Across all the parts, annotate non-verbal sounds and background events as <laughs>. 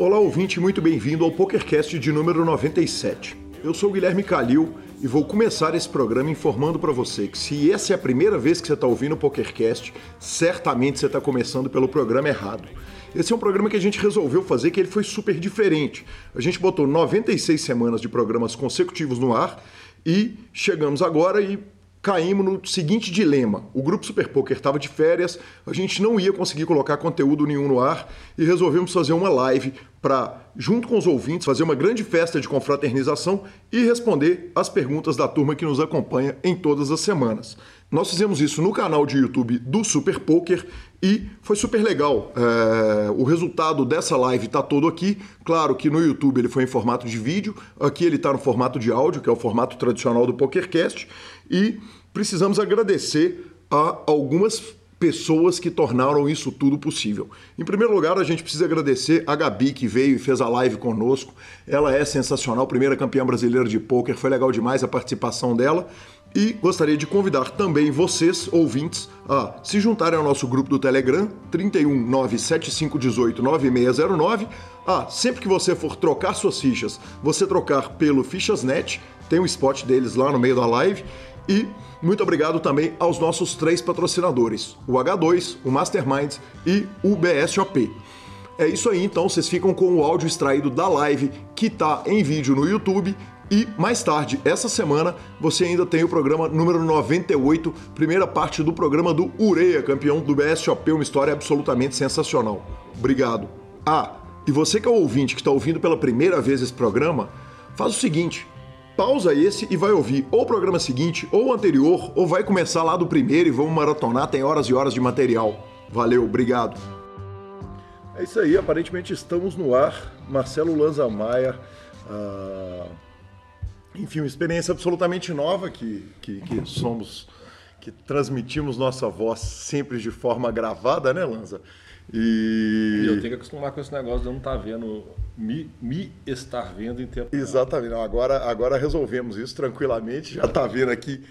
Olá, ouvinte, muito bem-vindo ao PokerCast de número 97. Eu sou Guilherme Calil e vou começar esse programa informando para você que se essa é a primeira vez que você está ouvindo o PokerCast, certamente você está começando pelo programa errado. Esse é um programa que a gente resolveu fazer que ele foi super diferente. A gente botou 96 semanas de programas consecutivos no ar e chegamos agora e caímos no seguinte dilema. O grupo Super Poker estava de férias, a gente não ia conseguir colocar conteúdo nenhum no ar e resolvemos fazer uma live para, junto com os ouvintes, fazer uma grande festa de confraternização e responder as perguntas da turma que nos acompanha em todas as semanas. Nós fizemos isso no canal de YouTube do Super Poker e foi super legal. É, o resultado dessa live está todo aqui. Claro que no YouTube ele foi em formato de vídeo, aqui ele está no formato de áudio, que é o formato tradicional do PokerCast. E precisamos agradecer a algumas pessoas que tornaram isso tudo possível. Em primeiro lugar, a gente precisa agradecer a Gabi que veio e fez a live conosco. Ela é sensacional, primeira campeã brasileira de pôquer, foi legal demais a participação dela. E gostaria de convidar também vocês, ouvintes, a se juntarem ao nosso grupo do Telegram, 31975189609. Ah, sempre que você for trocar suas fichas, você trocar pelo Fichasnet, tem um spot deles lá no meio da live. E muito obrigado também aos nossos três patrocinadores, o H2, o Mastermind e o BSOP. É isso aí, então vocês ficam com o áudio extraído da live que está em vídeo no YouTube e mais tarde, essa semana, você ainda tem o programa número 98, primeira parte do programa do Ureia, campeão do BSOP, uma história absolutamente sensacional. Obrigado. Ah, e você que é o ouvinte que está ouvindo pela primeira vez esse programa, faz o seguinte: pausa esse e vai ouvir ou o programa seguinte, ou o anterior, ou vai começar lá do primeiro e vamos maratonar, tem horas e horas de material. Valeu, obrigado. É isso aí, aparentemente estamos no ar. Marcelo Lanza Maia. Uh enfim, uma experiência absolutamente nova que, que, que, somos, que transmitimos nossa voz sempre de forma gravada, né, Lanza? E... e eu tenho que acostumar com esse negócio de eu não estar tá vendo, me, me estar vendo em tempo Exatamente. Não, agora, agora resolvemos isso tranquilamente, já está vendo aqui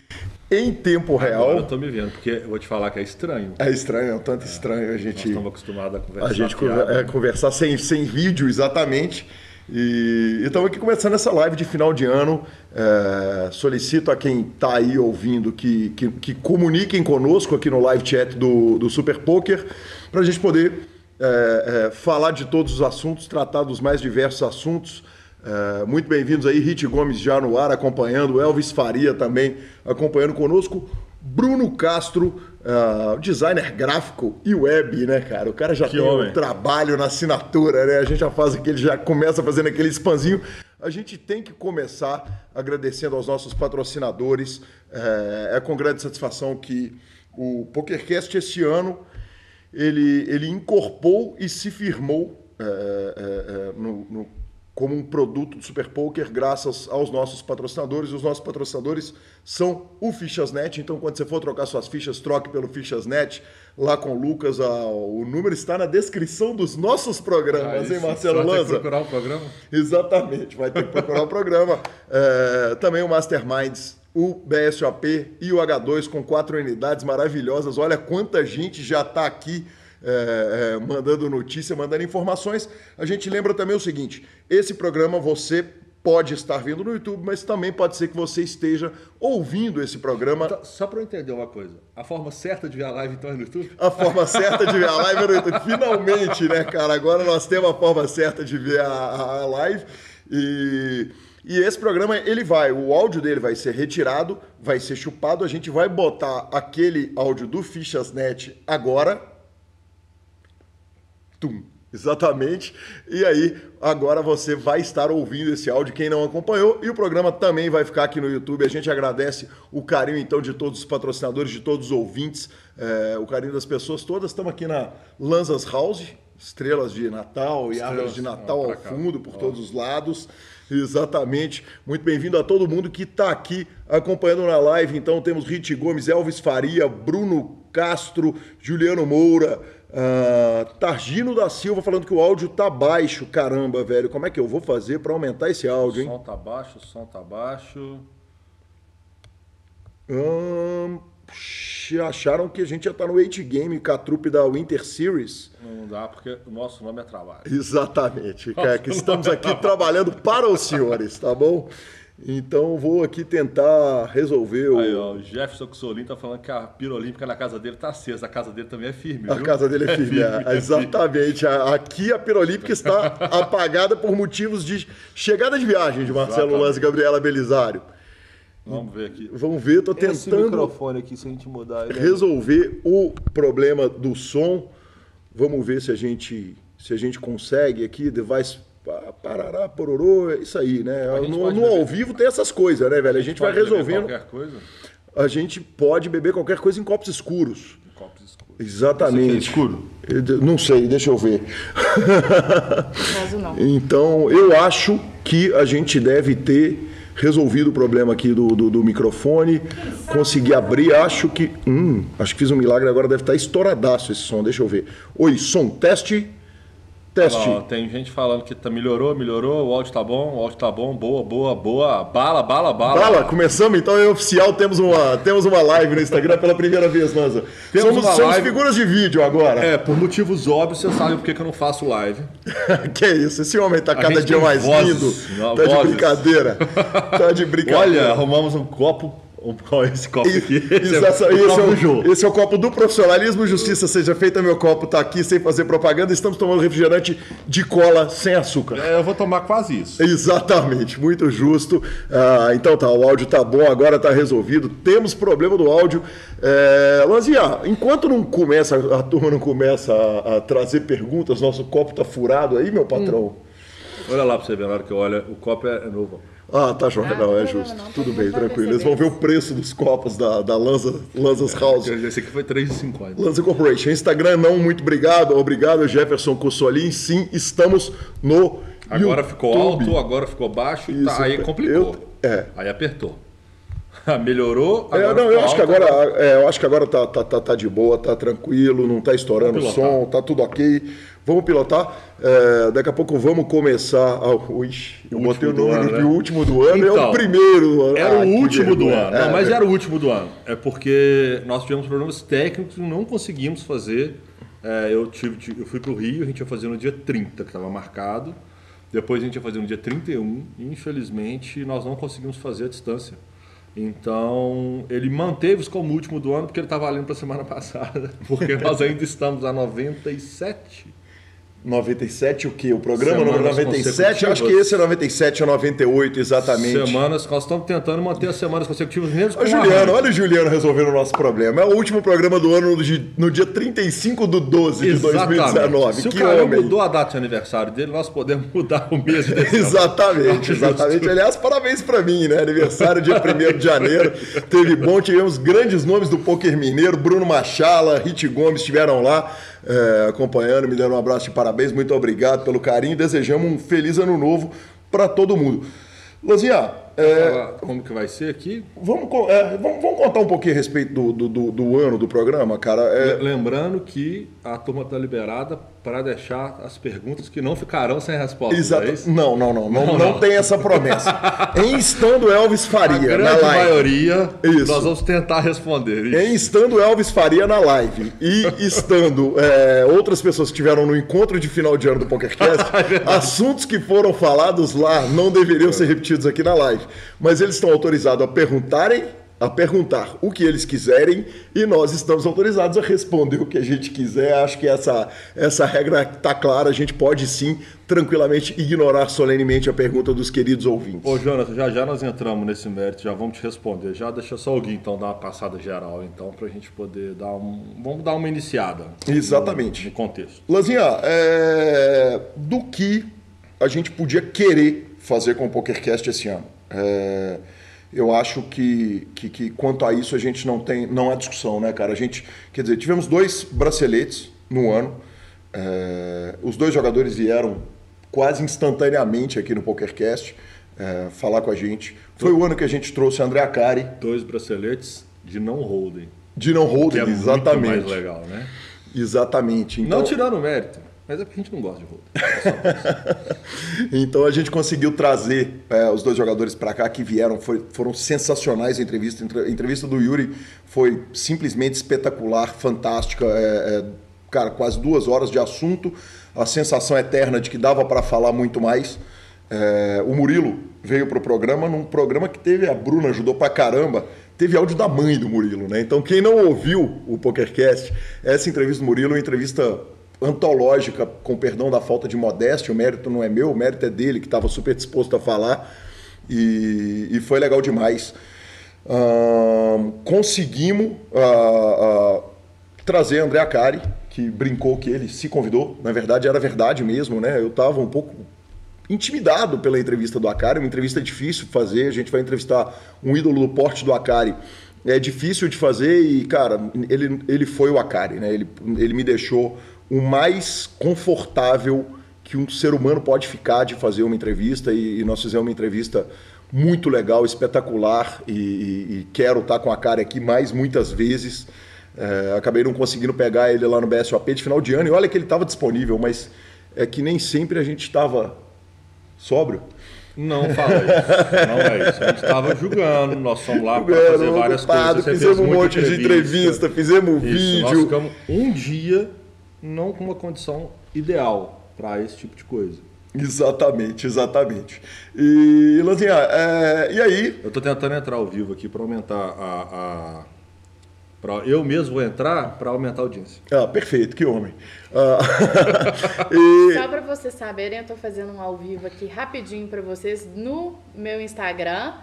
em tempo real. Agora eu estou me vendo, porque eu vou te falar que é estranho. É estranho, é um tanto é, estranho a gente. Nós estamos acostumados a conversar. A gente é, conversar sem, sem vídeo, exatamente. E estamos aqui começando essa live de final de ano. É, solicito a quem está aí ouvindo que, que, que, comuniquem conosco aqui no live chat do, do Super Poker para a gente poder é, é, falar de todos os assuntos, tratar dos mais diversos assuntos. É, muito bem-vindos aí, Rit Gomes já no ar acompanhando, Elvis Faria também acompanhando conosco, Bruno Castro uh, designer gráfico e web, né, cara? O cara já que tem homem. um trabalho na assinatura, né? A gente já faz aquele, já começa fazendo aquele spamzinho. A gente tem que começar agradecendo aos nossos patrocinadores. É, é com grande satisfação que o PokerCast esse ano ele, ele incorporou e se firmou é, é, é no, no como um produto do Super Poker, graças aos nossos patrocinadores. Os nossos patrocinadores são o Fichasnet. Então, quando você for trocar suas fichas, troque pelo Fichasnet. Lá com o Lucas, o número está na descrição dos nossos programas, ah, hein, Marcelo Lanza? Vai ter que procurar o programa? Exatamente, vai ter que procurar o programa. <laughs> É, também o Masterminds, o BSOP e o H2 com quatro unidades maravilhosas. Olha quanta gente já está aqui é, é, mandando notícia, mandando informações. A gente lembra também o seguinte: esse programa você pode estar vendo no YouTube, mas também pode ser que você esteja ouvindo esse programa. Então, só para eu entender uma coisa, a forma certa de ver a live então é no YouTube? A forma certa de ver a live é no YouTube. Finalmente, né, cara? Agora nós temos a forma certa de ver a, a live e e esse programa, ele vai, o áudio dele vai ser retirado, vai ser chupado, a gente vai botar aquele áudio do Fichasnet agora, Tum. Exatamente. E aí, agora você vai estar ouvindo esse áudio, quem não acompanhou, e o programa também vai ficar aqui no YouTube. A gente agradece o carinho, então, de todos os patrocinadores, de todos os ouvintes, é, o carinho das pessoas todas. Estamos aqui na Lanzas House, estrelas de Natal e árvores de Natal ao fundo, por todos os lados. Exatamente. Muito bem-vindo a todo mundo que está aqui acompanhando na live. Então, temos Rit Gomes, Elvis Faria, Bruno Castro, Juliano Moura. Uh, Targino da Silva falando que o áudio tá baixo. Caramba, velho, como é que eu vou fazer para aumentar esse áudio, hein? O som tá baixo, o som tá baixo. Hum, acharam que a gente ia estar no 8 Game com a trupe da Winter Series. Não dá, porque o nosso nome é trabalho. Exatamente, <laughs> cara, que estamos aqui trabalhando para os senhores, tá bom? Então vou aqui tentar resolver o. Aí, ó, o Jefferson Xolin tá falando que a pira olímpica na casa dele tá acesa. A casa dele também é firme. A viu? casa dele é <laughs> firme, é, é exatamente. Aqui a pira olímpica está <laughs> apagada por motivos de chegada de viagem de Marcelo Exatamente. Lanz e Gabriela Belisário. Vamos ver aqui. Vamos ver, tô Esse tentando microfone aqui, se a gente mudar ele. é resolver o problema do som. Vamos ver se a gente se a gente consegue aqui, device parará, pororô, é isso aí, né? gente No, no ao vivo tem essas coisas, né, velho? A gente vai Pode beber resolvendo. Qualquer coisa. A gente pode beber qualquer coisa em copos escuros. Copos escuros. Exatamente. É escuro? Eu Não sei, deixa eu ver. Caso não. <laughs> Então, eu acho que a gente deve ter resolvido o problema aqui do, do, do microfone, conseguir abrir. Acho que. Hum, acho que fiz um milagre agora, deve estar estouradaço esse som. Deixa eu ver. Oi, som, teste. Teste. Tem gente falando que tá, melhorou, melhorou, o áudio tá bom, o áudio tá bom, boa, boa, boa. Bala, bala, bala. Fala, começamos então, é oficial, temos uma, temos uma live no Instagram pela primeira vez, Lanza. Temos Somos, somos live. figuras de vídeo agora. É, por motivos óbvios, você sabe por que eu não faço live. <laughs> que isso, esse homem tá cada dia mais vozes, lindo. não, Tá de vozes. brincadeira. Tá de <laughs> brincadeira. Olha, arrumamos um copo. Qual é esse copo aqui? <laughs> Esse, é esse, o esse copo é do o, esse é o copo do profissionalismo. Justiça seja feita, meu copo tá aqui sem fazer propaganda. Estamos tomando refrigerante de cola sem açúcar. É, eu vou tomar quase isso. Exatamente, muito justo. Ah, então tá, o áudio tá bom, agora tá resolvido. Temos problema do áudio. É, Lanzinha, enquanto não começa, a turma não começa a, a trazer perguntas, nosso copo tá furado aí, meu patrão. Olha lá pra você ver, na hora que eu olho, o copo é novo. Ah, tá joia, Ah, não, é justo. não, Tudo bem, tranquilo. Eles vão ver o preço dos copos da, da Lanza, Lanzas House. Esse aqui foi 3,50. Lanza Corporation. Instagram não, muito obrigado. Obrigado, Jefferson Cossolin. Sim, estamos no Agora ficou YouTube. alto, agora ficou baixo, Isso, tá, aí complicou. eu- é. Aí apertou. <laughs> Melhorou, É, não, eu ficou acho que agora, é, eu acho que agora tá, tá, tá, tá de boa, tá tranquilo, não tá estourando o som, tá tudo ok. Vamos pilotar. É, daqui a pouco vamos começar. A, ui, eu botei o último do número ano, de né? último do ano, é o Então, primeiro do ano. Era Ah, o último do ano. É, Não, mas é. era o último do ano. É porque nós tivemos problemas técnicos e não conseguimos fazer. É, eu, tive, eu fui para o Rio, a gente ia fazer no dia 30, que estava marcado. Depois a gente ia fazer no dia 31. E infelizmente nós não conseguimos fazer a distância. Então ele manteve-se como último do ano porque ele está valendo para a semana <laughs> passada. Porque nós ainda estamos a 97. 97 o quê? O programa Semanas número 97? consecutivas. Acho que esse é 97 ou 98, exatamente. Semanas, nós estamos tentando manter as semanas consecutivas mesmo Ô, Juliano, olha o Juliano resolvendo o nosso problema. É o último programa do ano no dia- no dia 35 do 12 de Exatamente. 2019. Se que o cara homem. mudou a data de aniversário dele, nós podemos <laughs> mudar o mês de. Exatamente, exatamente. Aliás, parabéns pra mim, né? Aniversário dia 1 de janeiro. Teve bom, tivemos grandes nomes do poker mineiro. Bruno Machala, Rit Gomes estiveram lá é, acompanhando, me deram um abraço de parabéns. Muito obrigado pelo carinho. Desejamos um feliz ano novo pra todo mundo. Lanzinha, é, Como que vai ser aqui? vamos, é, vamos, vamos contar um pouquinho a respeito do, do, do- do ano do programa, cara. É, Lembrando que a turma está liberada para deixar as perguntas que não ficarão sem resposta. Exato. não é isso? Não, não, não, não, Não, não, tem essa promessa. <laughs> em estando Elvis A Faria na grande live. maioria, Isso. nós vamos tentar responder. Isso. Em estando Elvis Faria na live e <laughs> estando é, outras pessoas que estiveram no encontro de final de ano do PokerCast, <laughs> assuntos que foram falados lá não deveriam ser repetidos aqui na live. Mas eles estão autorizados a perguntarem, a perguntar o que eles quiserem e nós estamos autorizados a responder o que a gente quiser. Acho que essa, essa regra está clara. A gente pode sim, tranquilamente, ignorar solenemente a pergunta dos queridos ouvintes. Ô, Jonathan, já já nós entramos nesse mérito, já vamos te responder. Já deixa só alguém então dar uma passada geral, então, para a gente poder dar um. Vamos dar uma iniciada. Exatamente. No, no contexto. Lanzinha, é, do que a gente podia querer fazer com o PokerCast esse ano? É, eu acho que, que, que quanto a isso a gente não tem, não há discussão, né, cara? A gente, quer dizer, tivemos dois braceletes no ano. É, os dois jogadores vieram quase instantaneamente aqui no PokerCast é, falar com a gente. Foi o ano que a gente trouxe a André Acari, Dois braceletes de não holding. de não Que holding, é exatamente. muito mais legal, né? Exatamente. Então, Não tirando o mérito. Mas é porque a gente não gosta de rodo. <laughs> É. Então a gente conseguiu trazer é, os dois jogadores para cá que vieram, foi- foram sensacionais a entrevista. Entre- A entrevista do Yuri foi simplesmente espetacular, fantástica. é, é, cara, quase duas horas de assunto, a sensação eterna de que dava para falar muito mais. É, o Murilo veio pro programa num programa que teve, a Bruna ajudou pra caramba, teve áudio da mãe do Murilo, né? Então quem não ouviu o PokerCast, essa entrevista do Murilo é uma entrevista antológica, com perdão da falta de modéstia, o mérito não é meu, o mérito é dele, que estava super disposto a falar, e, e foi legal demais. Ahn, conseguimos ah, ah, trazer André Acari, que brincou que ele se convidou, na verdade era verdade mesmo, né? Eu estava um pouco intimidado pela entrevista do Akari, uma entrevista difícil fazer, a gente vai entrevistar um ídolo do porte do Akari. É difícil de fazer e, cara, ele, ele foi o Akari, né? Ele, ele me deixou o mais confortável que um ser humano pode ficar de fazer uma entrevista e, e nós fizemos uma entrevista muito legal, espetacular e, e- e quero estar com a Akari aqui mais muitas vezes. É, acabei não conseguindo pegar ele lá no BSOP de final de ano e olha que ele estava disponível, mas é que nem sempre a gente estava sóbrio. Não fala isso. Não é isso. A gente estava julgando, nós fomos lá para fazer várias ocupado, coisas. Você fizemos um monte de entrevista, fizemos Isso, Nós vídeo. ficamos um dia não com uma condição ideal para esse tipo de coisa. Exatamente, exatamente. E, Lanzinha, é, e aí? Eu estou tentando entrar ao vivo aqui para aumentar a. a pra, eu mesmo vou entrar para aumentar a audiência. Ah, perfeito, que homem. Ah, <laughs> e- Só pra vocês saberem, eu tô fazendo um ao vivo aqui rapidinho pra vocês no meu Instagram.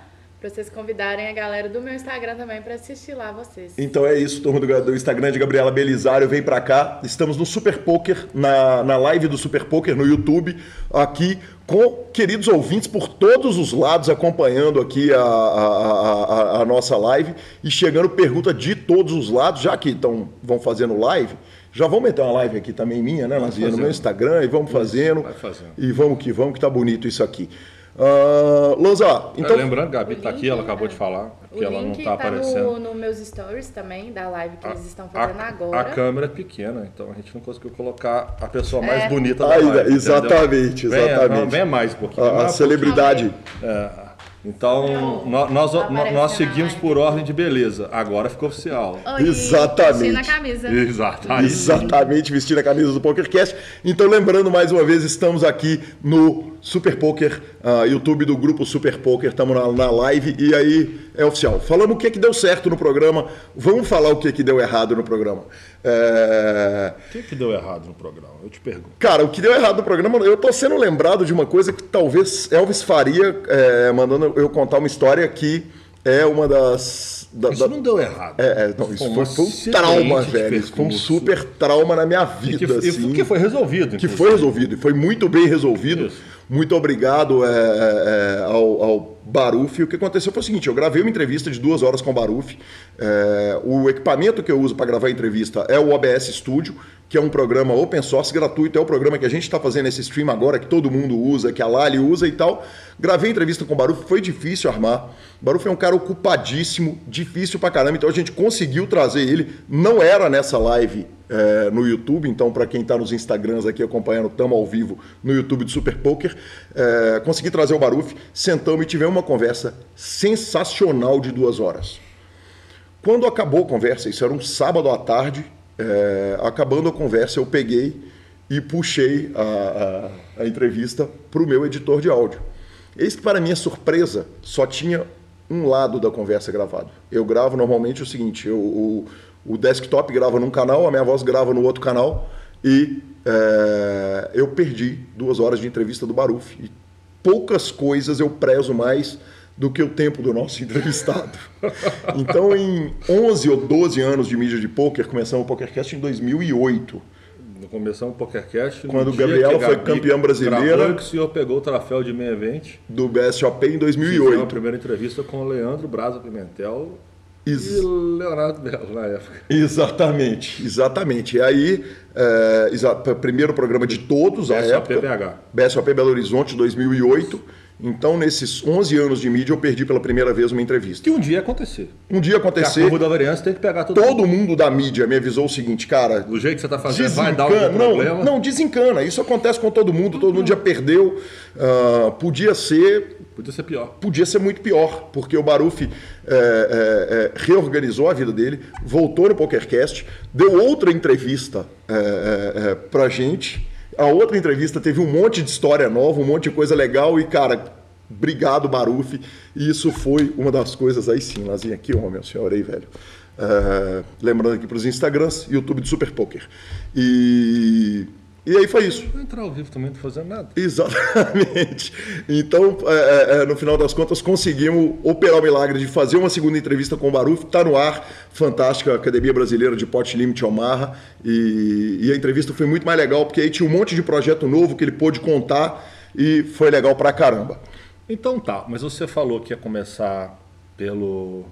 Pra vocês convidarem a galera do meu Instagram também pra assistir lá vocês. Então é isso, turma do, do Instagram de Gabriela Belisário, vem pra cá. Estamos no Super Poker, na, na live do Super Poker no YouTube, aqui com queridos ouvintes por todos os lados acompanhando aqui a, a, a- a nossa live e chegando pergunta de todos os lados, já que então vão fazendo live. Já vamos meter uma live aqui também minha, né, Lazinha, no meu Instagram e vamos fazendo. vai fazendo. E vamos que vamos, que tá bonito isso aqui. Uh, então. Lembrando, Gabi O está aqui, ela acabou é. de falar O que ela não link está tá aparecendo. no, no meus stories também, da live que eles estão A, fazendo agora. a câmera é pequena, então a gente não conseguiu colocar a pessoa mais É. bonita da Ainda, live. entendeu? exatamente, Venha, exatamente. não, venha mais um pouquinho. A, a celebridade. pouquinho. É, então, Não, nó- nós, tá nó- nós aparecendo seguimos por ordem de beleza. Agora ficou oficial. Oi, Exatamente. vestindo a camisa. Aí, Exatamente, vestir a camisa do PokerCast. Então, lembrando mais uma vez, estamos aqui no Super Poker, ah, YouTube do grupo Super Poker, estamos na, na live e aí é oficial. Falamos o que, que deu certo no programa, vamos falar o que, que deu errado no programa. É, O que, que deu errado no programa? Eu te pergunto. Cara, o que deu errado no programa, eu tô sendo lembrado de uma coisa que talvez Elvis faria, é, mandando eu contar uma história que é uma das. da- Isso da- não deu errado. É, é, não, isso Foi foi, um um trauma, velho. Isso foi um super trauma na minha E vida. que, e assim, que foi resolvido. que inclusive. foi resolvido, e foi muito bem resolvido. Isso. Muito obrigado é, é, é, ao, ao Baruf. O que aconteceu foi o seguinte: eu gravei uma entrevista de duas horas com o Baruf. É, o equipamento que eu uso para gravar a entrevista é o OBS Studio, que é um programa open source gratuito. É o programa que a gente está fazendo esse stream agora, que todo mundo usa, que a Lali usa e tal. Gravei a entrevista com o Baruf, foi difícil armar. O Baruf é um cara ocupadíssimo, difícil pra caramba. Então a gente conseguiu trazer ele. Não era nessa live é, no YouTube, então para quem está nos Instagrams aqui acompanhando, estamos ao vivo no YouTube do Super Poker. É, consegui trazer o Baruf, sentamos e tivemos uma conversa sensacional de duas horas. Quando acabou a conversa, isso era um sábado à tarde, é, acabando a conversa, eu peguei e puxei a, a- a entrevista para o meu editor de áudio. Eis que, para minha surpresa, só tinha um lado da conversa gravado. Eu gravo normalmente o seguinte: eu- o, o desktop grava num canal, a minha voz grava no outro canal, e é, eu perdi duas horas de entrevista do Baruf. E poucas coisas eu prezo mais do que o tempo do nosso <laughs> entrevistado. Então, em 11 ou 12 anos de mídia de poker, começamos o PokerCast em 2008. Começamos o PokerCast. Quando que a foi Gabi campeã brasileira. gravou, que o senhor pegou o troféu de meia event. do BSOP em Fizemos a 2008. primeira entrevista com o Leandro Braza Pimentel Ex- e Leonardo Belo na época. Exatamente, exatamente. E aí, é, exa- primeiro programa de todos, BSOP época. BH. BSOP Belo Horizonte 2008. Então, nesses 11 anos de mídia, eu perdi pela primeira vez uma entrevista. Que um dia ia acontecer. Um dia Porque a acontecer, curva da variância tem que pegar todo, todo mundo da mídia me avisou o seguinte, cara, Do jeito que você está fazendo, vai dar algum Não, problema. não, desencana. Isso acontece com todo mundo, todo mundo já perdeu. Ah, podia ser. Podia ser pior. Podia ser muito pior, porque o Baruf é, é, é, reorganizou a vida dele, voltou no PokerCast, deu outra entrevista é, é, é, pra gente. A outra entrevista teve um monte de história nova, um monte de coisa legal e, cara, obrigado, Baruf. E isso foi uma das coisas aí sim, Lazinha, aqui, meu senhor aí, velho. É, lembrando aqui para os Instagrams, YouTube do Super Poker. E, e aí foi isso. Vou entrar ao vivo também, não fazendo nada. Exatamente. Então, é, é, no final das contas, conseguimos operar o milagre de fazer uma segunda entrevista com o Baruf. Está no ar, fantástica, Academia Brasileira de Pot Limit Omaha. E, e a entrevista foi muito mais legal, porque aí tinha um monte de projeto novo que ele pôde contar e foi legal pra caramba. Então tá, mas você falou que ia começar pelo.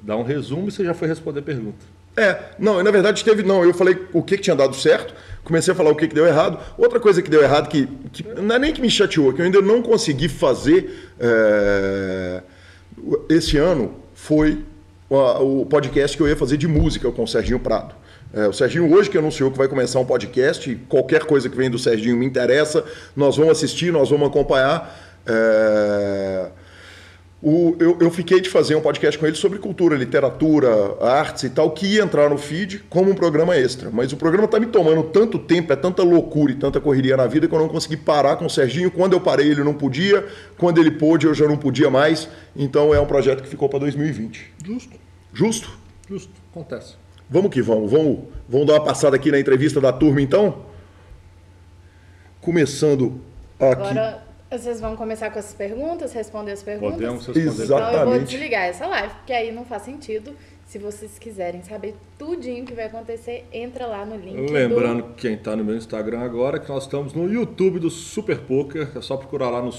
dar um resumo e você já foi responder a pergunta. É, não, na verdade teve, não, eu falei o que, que tinha dado certo, comecei a falar o que, que deu errado. Outra coisa que deu errado, que, que não é nem que me chateou, que eu ainda não consegui fazer é, esse ano, foi o, podcast que eu ia fazer de música com o Serginho Prado. É, o Serginho hoje que anunciou que vai começar um podcast, qualquer coisa que vem do Serginho me interessa, nós vamos assistir, nós vamos acompanhar. É, o- eu, eu fiquei de fazer um podcast com ele sobre cultura, literatura, artes e tal, que ia entrar no feed como um programa extra. Mas o programa está me tomando tanto tempo, é tanta loucura e tanta correria na vida que eu não consegui parar com o Serginho. Quando eu parei, ele não podia. Quando ele pôde, eu já não podia mais. Então é um projeto que ficou para 2020. Justo, Justo? justo, acontece. Vamos que vamos. Vamos, vamos dar uma passada aqui na entrevista da turma, então? Começando aqui. Agora vocês vão começar com as perguntas, responder as perguntas. Podemos responder. Exato. Então eu vou Exatamente. desligar essa live, porque aí não faz sentido. Se vocês quiserem saber tudinho que vai acontecer, entra lá no link. do- Lembrando quem está no meu Instagram agora que nós estamos no YouTube do Super Poker. É só procurar lá no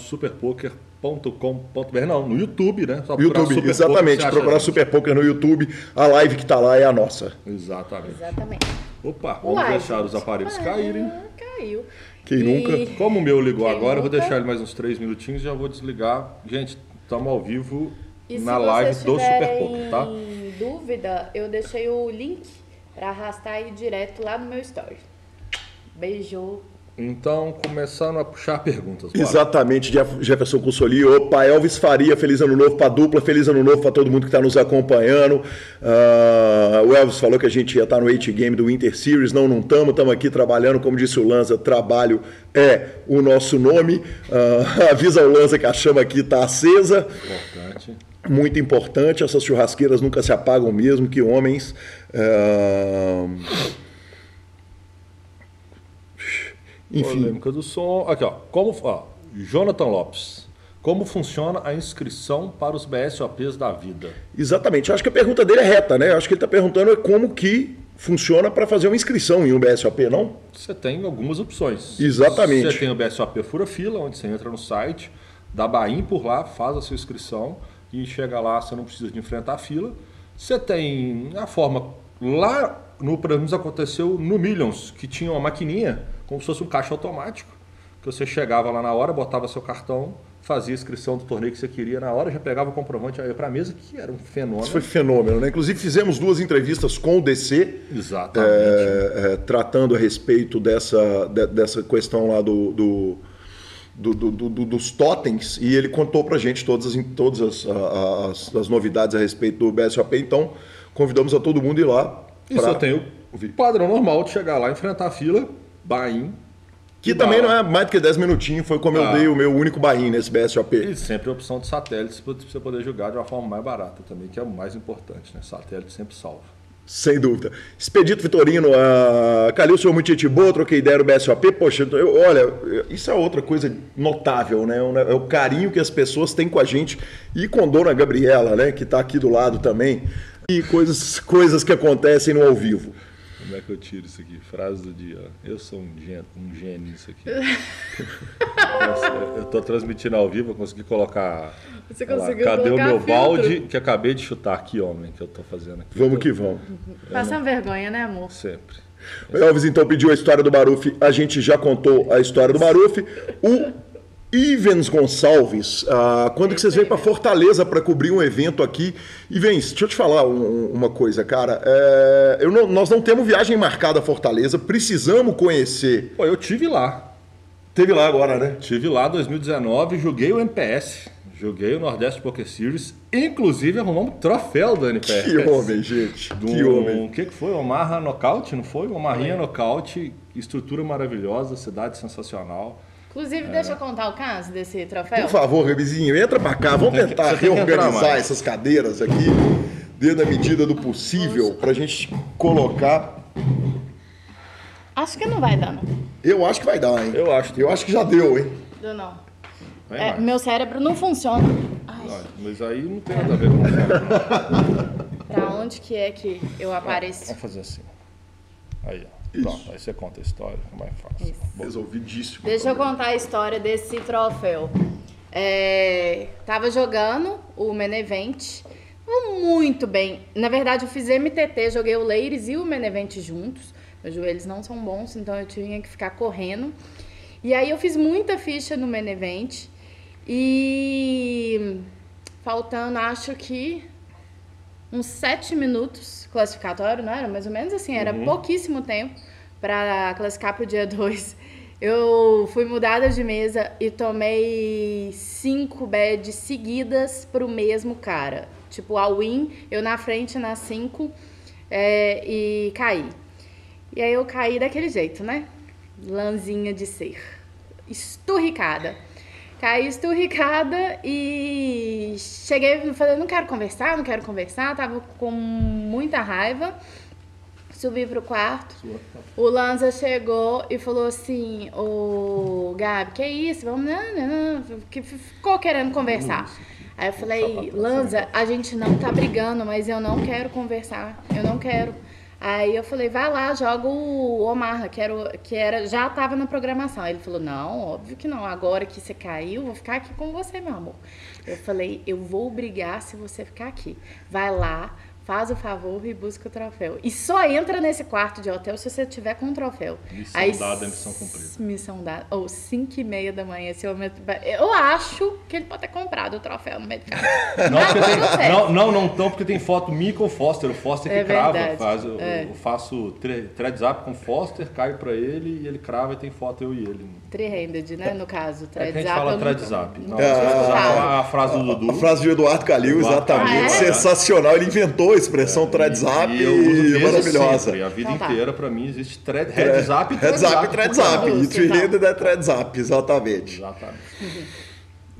superpoker.com.br. Não, no YouTube, né? Só procurar YouTube, Super exatamente. Poker, Procurar. Super Poker no YouTube. A live que tá lá é a nossa. Exatamente. Exatamente. Opa, vamos Uai, deixar gente. os aparelhos Ah, caírem. Caiu. Quem E- nunca? Como o meu ligou Quem agora, eu vou nunca? deixar ele mais uns três minutinhos e já vou desligar. Gente, estamos ao vivo E na se live do Super Poker, tá? dúvida, eu deixei o link para arrastar aí direto lá no meu story. Beijo. Então, começando a puxar <laughs> perguntas. bora. Exatamente, Jeff- Jefferson Cussoli. Opa, Elvis Faria, feliz ano novo pra dupla, feliz ano novo pra todo mundo que está nos acompanhando. Ah, o Elvis falou que a gente ia estar no 8 Game do Winter Series. Não, não estamos, estamos aqui trabalhando. Como disse o Lanza, trabalho é o nosso nome. Ah, <laughs> avisa o Lanza que a chama aqui está acesa. Importante. Muito importante, essas churrasqueiras nunca se apagam mesmo, que homens. ah, Enfim, Polêmica do som. Aqui, ó. Como, ó. Jonathan Lopes. Como funciona a inscrição para os BSOPs da vida? Exatamente. Eu acho que a pergunta dele é reta, né? Eu acho que ele está perguntando é como que funciona para fazer uma inscrição em um BSOP, não? Você tem algumas opções. Exatamente. Você tem o BSOP Fura Fila, onde você entra no site, dá Bahia por lá, faz a sua inscrição e chega lá, você não precisa de enfrentar a fila. Você tem a forma lá no nos aconteceu no Millions, que tinha uma maquininha, como se fosse um caixa automático, que você chegava lá na hora, botava seu cartão, fazia a inscrição do torneio que você queria na hora, já pegava o comprovante aí para a mesa, que era um fenômeno. Isso foi fenômeno, né? Inclusive fizemos duas entrevistas com o DC, Exatamente. é, é, tratando a respeito dessa, de- dessa questão lá do, do, do- do- do- do- dos totens, e ele contou pra gente todas as, todas as, as, as novidades a respeito do BSOP, então convidamos a todo mundo a ir lá. E pra só tem o ouvir. padrão normal de chegar lá, enfrentar a fila, Bahia. Que e também não é mais do que 10 minutinhos, foi como eu Ah. dei o meu único barrinho nesse BSOP. E sempre a opção de satélite para você poder jogar de uma forma mais barata também, que é o mais importante, né? Satélite sempre salva. Sem dúvida. Expedito Vitorino, a Calil, sou muito gente boa, troquei ideia no BSOP. Poxa, eu- olha, isso é outra coisa notável, né? É o carinho que as pessoas têm com a gente e com Dona Gabriela, né? Que está aqui do lado também. E coisas, coisas que acontecem no ao vivo. Como é que eu tiro isso aqui? Frase do dia. Eu sou um gênio, um gênio nisso aqui. <laughs> Nossa, eu- tô transmitindo ao vivo, eu consegui colocar. Você Olha lá, conseguiu cadê o meu filtro? balde que acabei de chutar aqui, homem, que eu tô fazendo aqui? Vamos que vamos. Passa uma vergonha, né, amor? Sempre. O Elvis então pediu a história do Maruf. A gente já contou a história do Maruf. O Ivens Gonçalves, ah, quando que vocês vêm para Fortaleza para cobrir um evento aqui? Ivens, deixa eu te falar um- uma coisa, cara. É, eu não- nós não temos viagem marcada a Fortaleza, precisamos conhecer. Pô, eu tive lá. Teve lá agora, né? Tive lá 2019, joguei o NPS, joguei o Nordeste Poker Series, inclusive arrumamos troféu do NPS. Que homem, gente. Do, Que homem. O que, que foi? Omarra Nocaute, não foi? Omarrinha Nocaute, estrutura maravilhosa, cidade sensacional. Inclusive, deixa eu contar o caso desse troféu. Por favor, Rebizinho, entra pra cá. Vamos tentar reorganizar essas cadeiras aqui, dentro da medida do possível, pra gente colocar. Acho que não vai dar, não. Eu acho que vai dar, hein? Eu acho. Eu acho que já deu, hein? Deu não. Vai É, meu cérebro não funciona. Ai, Mas aí não tem nada a ver com o cara. pra onde que é que eu apareço? Vamos fazer assim. Aí, ó. Isso. Pronto, aí você conta a história, fica mais fácil. Bom, Resolvidíssimo. Deixa eu contar a história desse troféu. É, tava jogando o Menevent muito bem. Na verdade, eu fiz MTT, joguei o Ladies e o Menevent juntos. Meus joelhos não são bons, então eu tinha que ficar correndo. E aí eu fiz muita ficha no Menevent. E faltando, acho que uns sete minutos classificatório, não era? Mais ou menos assim, era pouquíssimo tempo para classificar pro dia <laughs> 2. Eu fui mudada de mesa e tomei cinco beds seguidas pro mesmo cara. Tipo, a win, eu na frente nas cinco é, e caí. E aí eu caí daquele jeito, né? Lãzinha de ser. Esturricada. Caí esturricada e cheguei e falei, não quero conversar, não quero conversar, tava com muita raiva. Subi pro quarto. O Lanza chegou e falou assim, ô Gabi, que isso? Vamos. Não, não, ficou querendo conversar. Aí eu falei, Lanza, a gente não tá brigando, mas eu não quero conversar. Eu não quero. Aí eu falei, vai lá, joga o Omarra, que era, que era, já tava na programação. Aí ele falou, não, óbvio que não. Agora que você caiu, vou ficar aqui com você, meu amor. Eu falei, eu vou brigar se você ficar aqui. Vai lá, faz o favor e busca o troféu. E só entra nesse quarto de hotel se você tiver com o troféu. Missão dada, missão cumprida. Missão dada. Ou 5 e meia da manhã. Esse homem, eu acho que ele pode ter comprado o troféu no meio do caminho. <laughs> Não, porque tem- não, não, não tão, porque tem foto minha com o Foster. O Foster que É crava. verdade, Faz, eu, é. eu faço tre- thread zap com o Foster, caio pra ele e ele crava e tem foto eu e ele. Three-handed, né? No caso. É que a Thread gente fala eu thread não- zap. Não, Ah, é ah, a frase do Dudu. A frase do Eduardo Calil, Eduardo exatamente. Calil. Sensacional. Ele inventou a expressão thread zap E eu uso e desde maravilhosa. sempre. A vida Então tá. inteira, pra mim, existe thread, head zap e Head zap e thread zap. Justo, E three-handed então. é thread exatamente. Exatamente.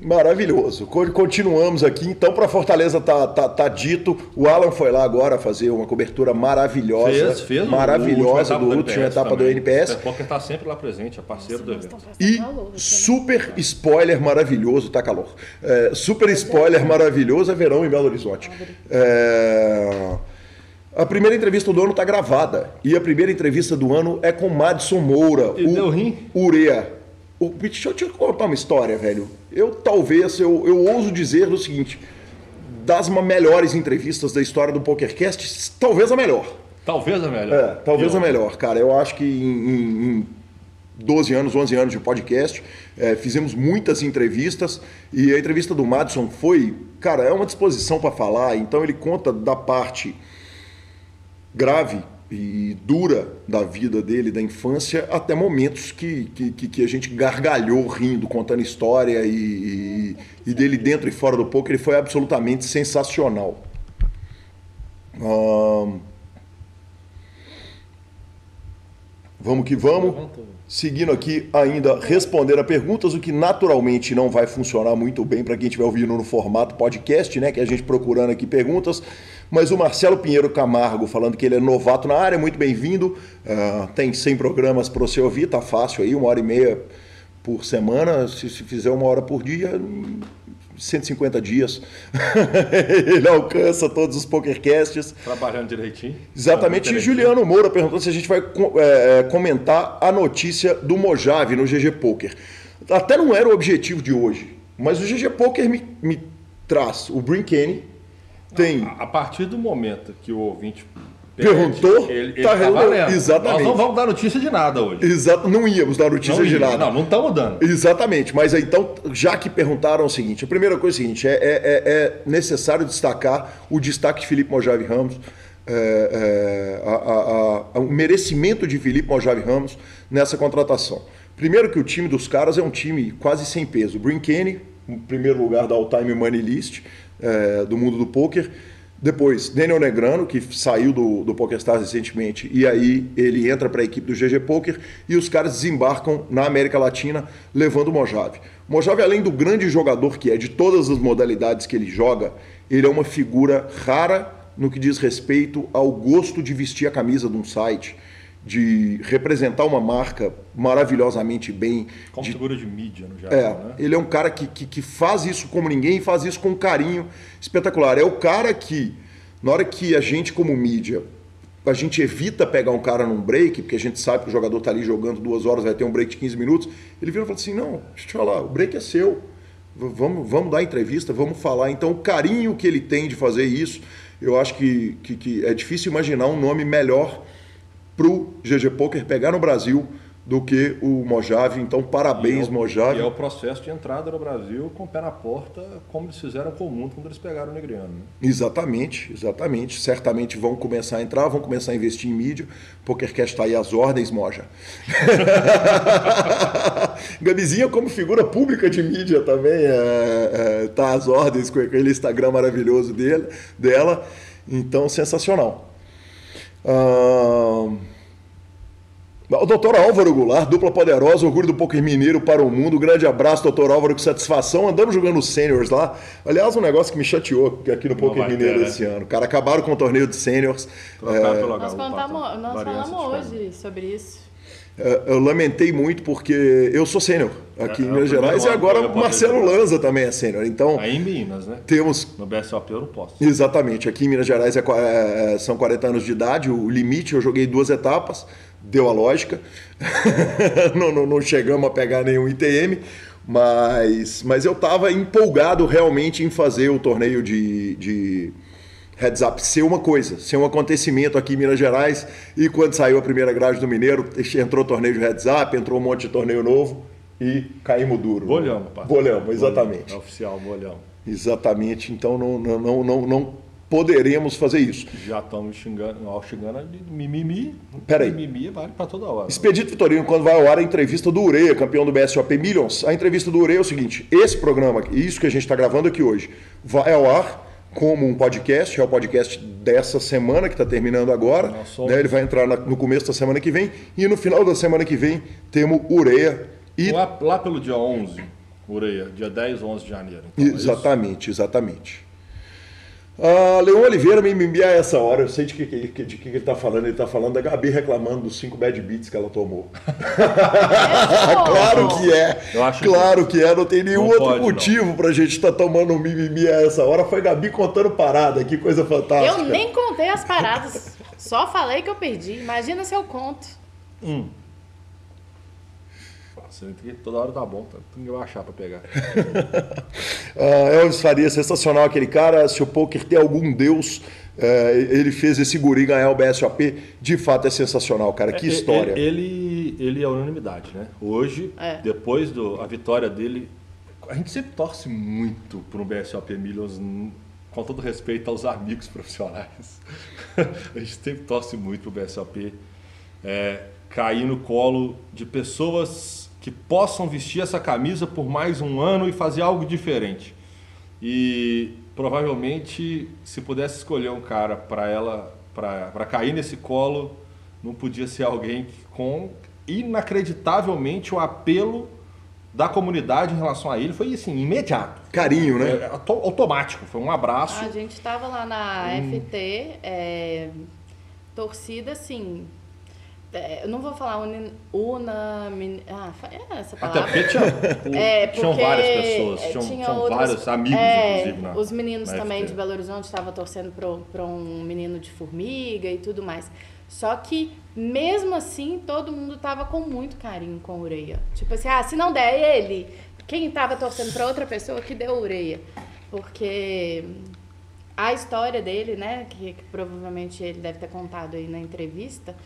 Maravilhoso. Co- Continuamos aqui. Então, para Fortaleza tá, tá, tá dito. O Alan foi lá agora fazer uma cobertura maravilhosa. Fez, fez. maravilhosa do último NPS etapa do também. NPS. O Poker tá sempre lá presente, é parceiro do evento. E calor né? super spoiler maravilhoso, tá calor. É, super spoiler maravilhoso é verão em Belo Horizonte. É, a primeira entrevista do ano tá gravada. E a primeira entrevista do ano é com Madison Moura. E deu rim? Urea. O, deixa eu te contar uma história, velho. Eu talvez, eu, eu ouso dizer o seguinte: das melhores entrevistas da história do PokerCast, talvez a melhor. Talvez a melhor. É, talvez Eu- a melhor, cara. Eu acho que em, em- em 12 anos, 11 anos de podcast, é, fizemos muitas entrevistas e a entrevista do Madison foi, cara, é uma disposição para falar. Então ele conta da parte grave e dura da vida dele, da infância, até momentos que, que, que- a gente gargalhou rindo, contando história e, e- e dele dentro e fora do poker. Ele foi absolutamente sensacional. Vamos que vamos. Seguindo aqui, ainda responder a perguntas, o que naturalmente não vai funcionar muito bem para quem estiver ouvindo no formato podcast, né? Que a gente procurando aqui perguntas. Mas o Marcelo Pinheiro Camargo falando que ele é novato na área, muito bem-vindo. Ah, tem 100 programas para você ouvir, tá fácil aí, uma hora e meia por semana. Se, se fizer uma hora por dia, 150 dias. <laughs> ele alcança todos os pokercasts. Trabalhando direitinho. Exatamente. E Juliano Moura perguntou se a gente vai é, é, comentar a notícia do Mojave no GG Poker. Até não era o objetivo de hoje, mas o GG Poker me, me traz o Brin Kenny, tem A a partir do momento que o ouvinte Perguntou? Ele, ele Tá tá valendo. Exatamente. Nós não vamos dar notícia de nada hoje. Exato, não íamos dar notícia não, de nada. não, não estamos dando. Exatamente, mas então, já que perguntaram o seguinte, a primeira coisa é a seguinte, é, é- é- é necessário destacar o destaque de Felipe Mojave Ramos, é, é, a- a- a- o merecimento de Felipe Mojave Ramos nessa contratação. Primeiro que o time dos caras é um time quase sem peso. Brinkane, em primeiro lugar da All-Time Money List é, do mundo do poker. Depois, Daniel Negrano, que saiu do, do PokerStars recentemente, e aí ele entra para a equipe do GG Poker, e os caras desembarcam na América Latina levando o Mojave. Mojave, além do grande jogador que é, de todas as modalidades que ele joga, ele é uma figura rara no que diz respeito ao gosto de vestir a camisa de um site, de representar uma marca maravilhosamente bem, Como de figura de mídia no é, Japão, né? ele é um cara que, que, que faz isso como ninguém e faz isso com um carinho espetacular. É o cara que, na hora que a gente, como mídia, a gente evita pegar um cara num break, porque a gente sabe que o jogador está ali jogando duas horas, vai ter um break de 15 minutos, ele vira e fala assim: não, deixa eu te falar, o break é seu. Vamos, vamos dar entrevista, vamos falar. Então, o carinho que ele tem de fazer isso, eu acho que, que, que é difícil imaginar um nome melhor para o GG Poker pegar no Brasil do que o Mojave. Então, parabéns, E é o- Mojave. E é o processo de entrada no Brasil com o pé na porta, como eles fizeram com o mundo quando eles pegaram o Negriano. Né? Exatamente, exatamente. Certamente vão começar a entrar, vão começar a investir em mídia. PokerCast está aí às ordens, Moja. <laughs> Gabizinha, como figura pública de mídia também, está às ordens com aquele Instagram maravilhoso dele, dela. Então, sensacional. Ahn, O doutor Álvaro Goulart, dupla poderosa, orgulho do poker mineiro para o mundo. Grande abraço, doutor Álvaro, com satisfação. Andamos jogando os seniors lá. Aliás, um negócio que me chateou aqui no poker mineiro ter, né? esse ano. Cara, acabaram com o torneio de seniors. Trocaram pelo Nós, contamos, nós falamos hoje sobre isso. É, Eu lamentei muito porque eu sou sênior aqui É, em é Minas Gerais e agora o Marcelo Lanza também é sênior. Então, Aí em Minas, né? temos No BSOP eu não posso. Exatamente. Aqui em Minas Gerais é qua- é, são 40 anos de idade, o limite eu joguei duas etapas, deu a lógica. <laughs> não, não- não chegamos a pegar nenhum ITM, mas, mas eu estava empolgado realmente em fazer o torneio de, de Heads Up ser uma coisa, ser um acontecimento aqui em Minas Gerais. E quando saiu a primeira grade do Mineiro, entrou o torneio de Heads Up, entrou um monte de torneio novo e caímos duro. Bolhamos, patrão. Bolhamos, exatamente. Bolhamos, É oficial, bolhão. Exatamente, então não, não, não, não, não poderemos fazer isso. Já estamos xingando, xingando de mimimi. Peraí. Mimimi vale para toda hora. Expedito Vitorino, quando vai ao ar a entrevista do Ureia, campeão do BSOP Millions, a entrevista do Ureia é o seguinte: esse programa, isso que a gente está gravando aqui hoje, vai ao ar como um podcast, é o podcast dessa semana que está terminando agora. Somos- né? Ele vai entrar na- no começo da semana que vem e no final da semana que vem temos Ureia e Lá, lá pelo dia 11, Ureia, dia 10, 11 de janeiro. Então, é? Exatamente, exatamente. Ah, Leon Oliveira me envia a essa hora, eu sei de que, que- de que, que ele está falando. Ele está falando da Gabi reclamando dos 5 bad beats que ela tomou. <laughs> claro que é. Eu acho claro que é. Não tem nenhum Não outro pode, não. motivo pra gente estar tomando um mimimi a essa hora. Foi Gabi contando parada. Que coisa fantástica. Eu nem contei as paradas. Só falei que eu perdi. Imagina se eu conto. Você que toda hora tá bom, tá? tem que baixar para pegar. <laughs> Ah, Elvis Faria, sensacional aquele cara. Se o poker tem algum deus, eh, ele fez esse guri ganhar o BSOP. De fato é sensacional, cara. Que É, história. Ele, ele é unanimidade, né? Hoje, É. depois da vitória dele, a gente sempre torce muito para um BSOP Millions, com todo respeito aos amigos <laughs> profissionais. a gente sempre torce muito para o BSOP é, cair no colo de pessoas que possam vestir essa camisa por mais um ano e fazer algo diferente. E provavelmente, se pudesse escolher um cara para ela, para cair nesse colo, não podia ser alguém que- com inacreditavelmente o apelo da comunidade em relação a ele foi assim imediato, Carinho, né? É, auto- automático, foi um abraço. A gente tava lá na FT, é, torcida assim. É, eu não vou falar uni, ah, é essa Até palavra. porque tinha, <laughs> É, tinham porque, várias pessoas, é, tinham, tinha tinham vários amigos, é, inclusive. Na, os meninos também FT. de Belo Horizonte estavam torcendo para um menino de formiga e tudo mais. Só que, mesmo assim, todo mundo tava com muito carinho com o Ureia. Tipo assim, ah, se não der ele, quem tava torcendo para outra pessoa que deu Ureia. Porque a história dele, né, que, que provavelmente ele deve ter contado aí na entrevista,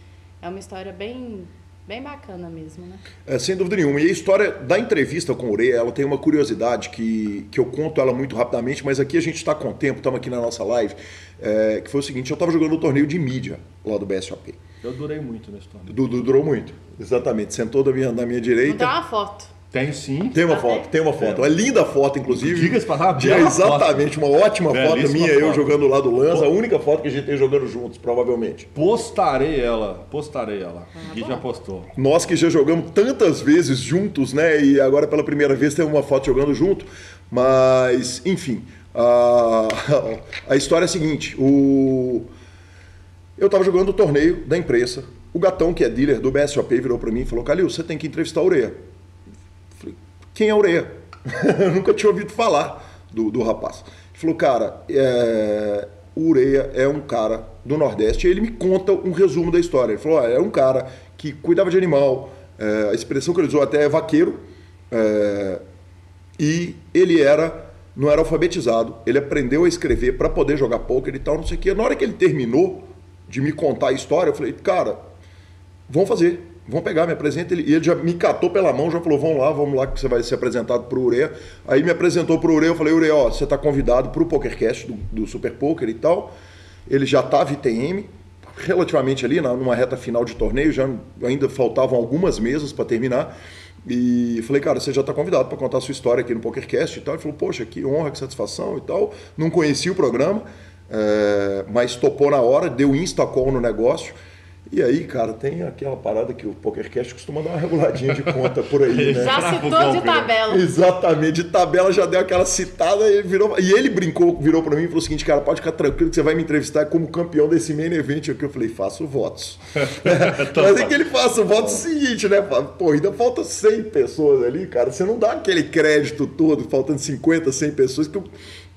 é uma história bem bem bacana mesmo, né? É, sem dúvida nenhuma. E a história da entrevista com o Ureia, ela tem uma curiosidade que, que eu conto ela muito rapidamente, mas aqui a gente está com tempo, estamos aqui na nossa live, é, que foi o seguinte, eu estava jogando o torneio de mídia lá do BSOP. Eu durei muito nesse torneio. Du, du, durou muito, exatamente. Sentou da minha, na minha direita. Não tem uma foto. Tem sim. Tem uma foto, tem uma foto. Uma linda foto, inclusive. Diga-se pra uma É, exatamente, uma ótima foto Belíssima minha, eu foto. jogando lá do Lanza, a única foto que a gente tem jogando juntos, provavelmente. Postarei ela, postarei ela. Ah, Gui já postou. Nós que já jogamos tantas vezes juntos, né? E agora pela primeira vez tem uma foto jogando junto. Mas, enfim, a, <laughs> a história é a seguinte: o, eu estava jogando o torneio da imprensa. O gatão, que é dealer do BSOP, virou para mim e falou: Calil, você tem que entrevistar a Ureia. Quem é Ureia? <laughs> Nunca tinha ouvido falar do, do rapaz. Ele falou, cara, é, o Ureia é um cara do Nordeste. E ele me conta um resumo da história. Ele falou, ah, é um cara que cuidava de animal. é, a expressão que ele usou até é vaqueiro. é, e ele era não era alfabetizado. Ele aprendeu a escrever para poder jogar poker e tal, não sei o quê. Na hora que ele terminou de me contar a história, eu falei, cara, vamos fazer, vamos pegar, me apresenta. Ele, ele já me catou pela mão, já falou, vamos lá, vamos lá que você vai ser apresentado para o Ureia. Aí me apresentou para o Ureia, eu falei, Ureia, ó, você está convidado para o PokerCast do, do Super Poker e tal. Ele já estava ITM, relativamente ali, na- numa reta final de torneio, já ainda faltavam algumas mesas para terminar. E falei, cara, você já está convidado para contar a sua história aqui no PokerCast e tal. Ele falou, poxa, que honra, que satisfação e tal. Não conhecia o programa, é, mas topou na hora, deu insta-call no negócio. E aí, cara, tem aquela parada que o PokerCast costuma dar uma reguladinha de conta por aí, né? <laughs> Já citou de tabela. Exatamente, de tabela já deu aquela citada e ele virou. E ele brincou, virou pra mim e falou o seguinte, cara, pode ficar tranquilo que você vai me entrevistar como campeão desse main event aqui. Eu falei, faço votos. <laughs> Mas é que ele faça o voto seguinte, né? Pô, ainda falta 100 pessoas ali, cara. Você não dá aquele crédito todo, faltando 50, 100 pessoas, que,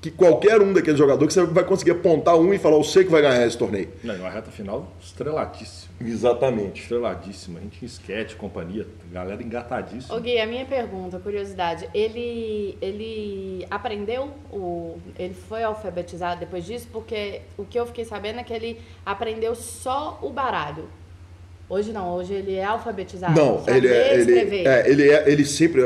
que qualquer um daqueles jogadores que você vai conseguir apontar um e falar, eu sei que vai ganhar esse torneio. Não, uma reta final estreladíssima. Exatamente. Estreladíssima. A gente sketch, companhia, galera engatadíssima. Ô Gui, a minha pergunta, curiosidade, ele, ele aprendeu, o, ele foi alfabetizado depois disso? Porque o que eu fiquei sabendo é que ele aprendeu só o baralho. Hoje não, hoje ele é alfabetizado. Não, ele é, ele, é, ele é, ele sempre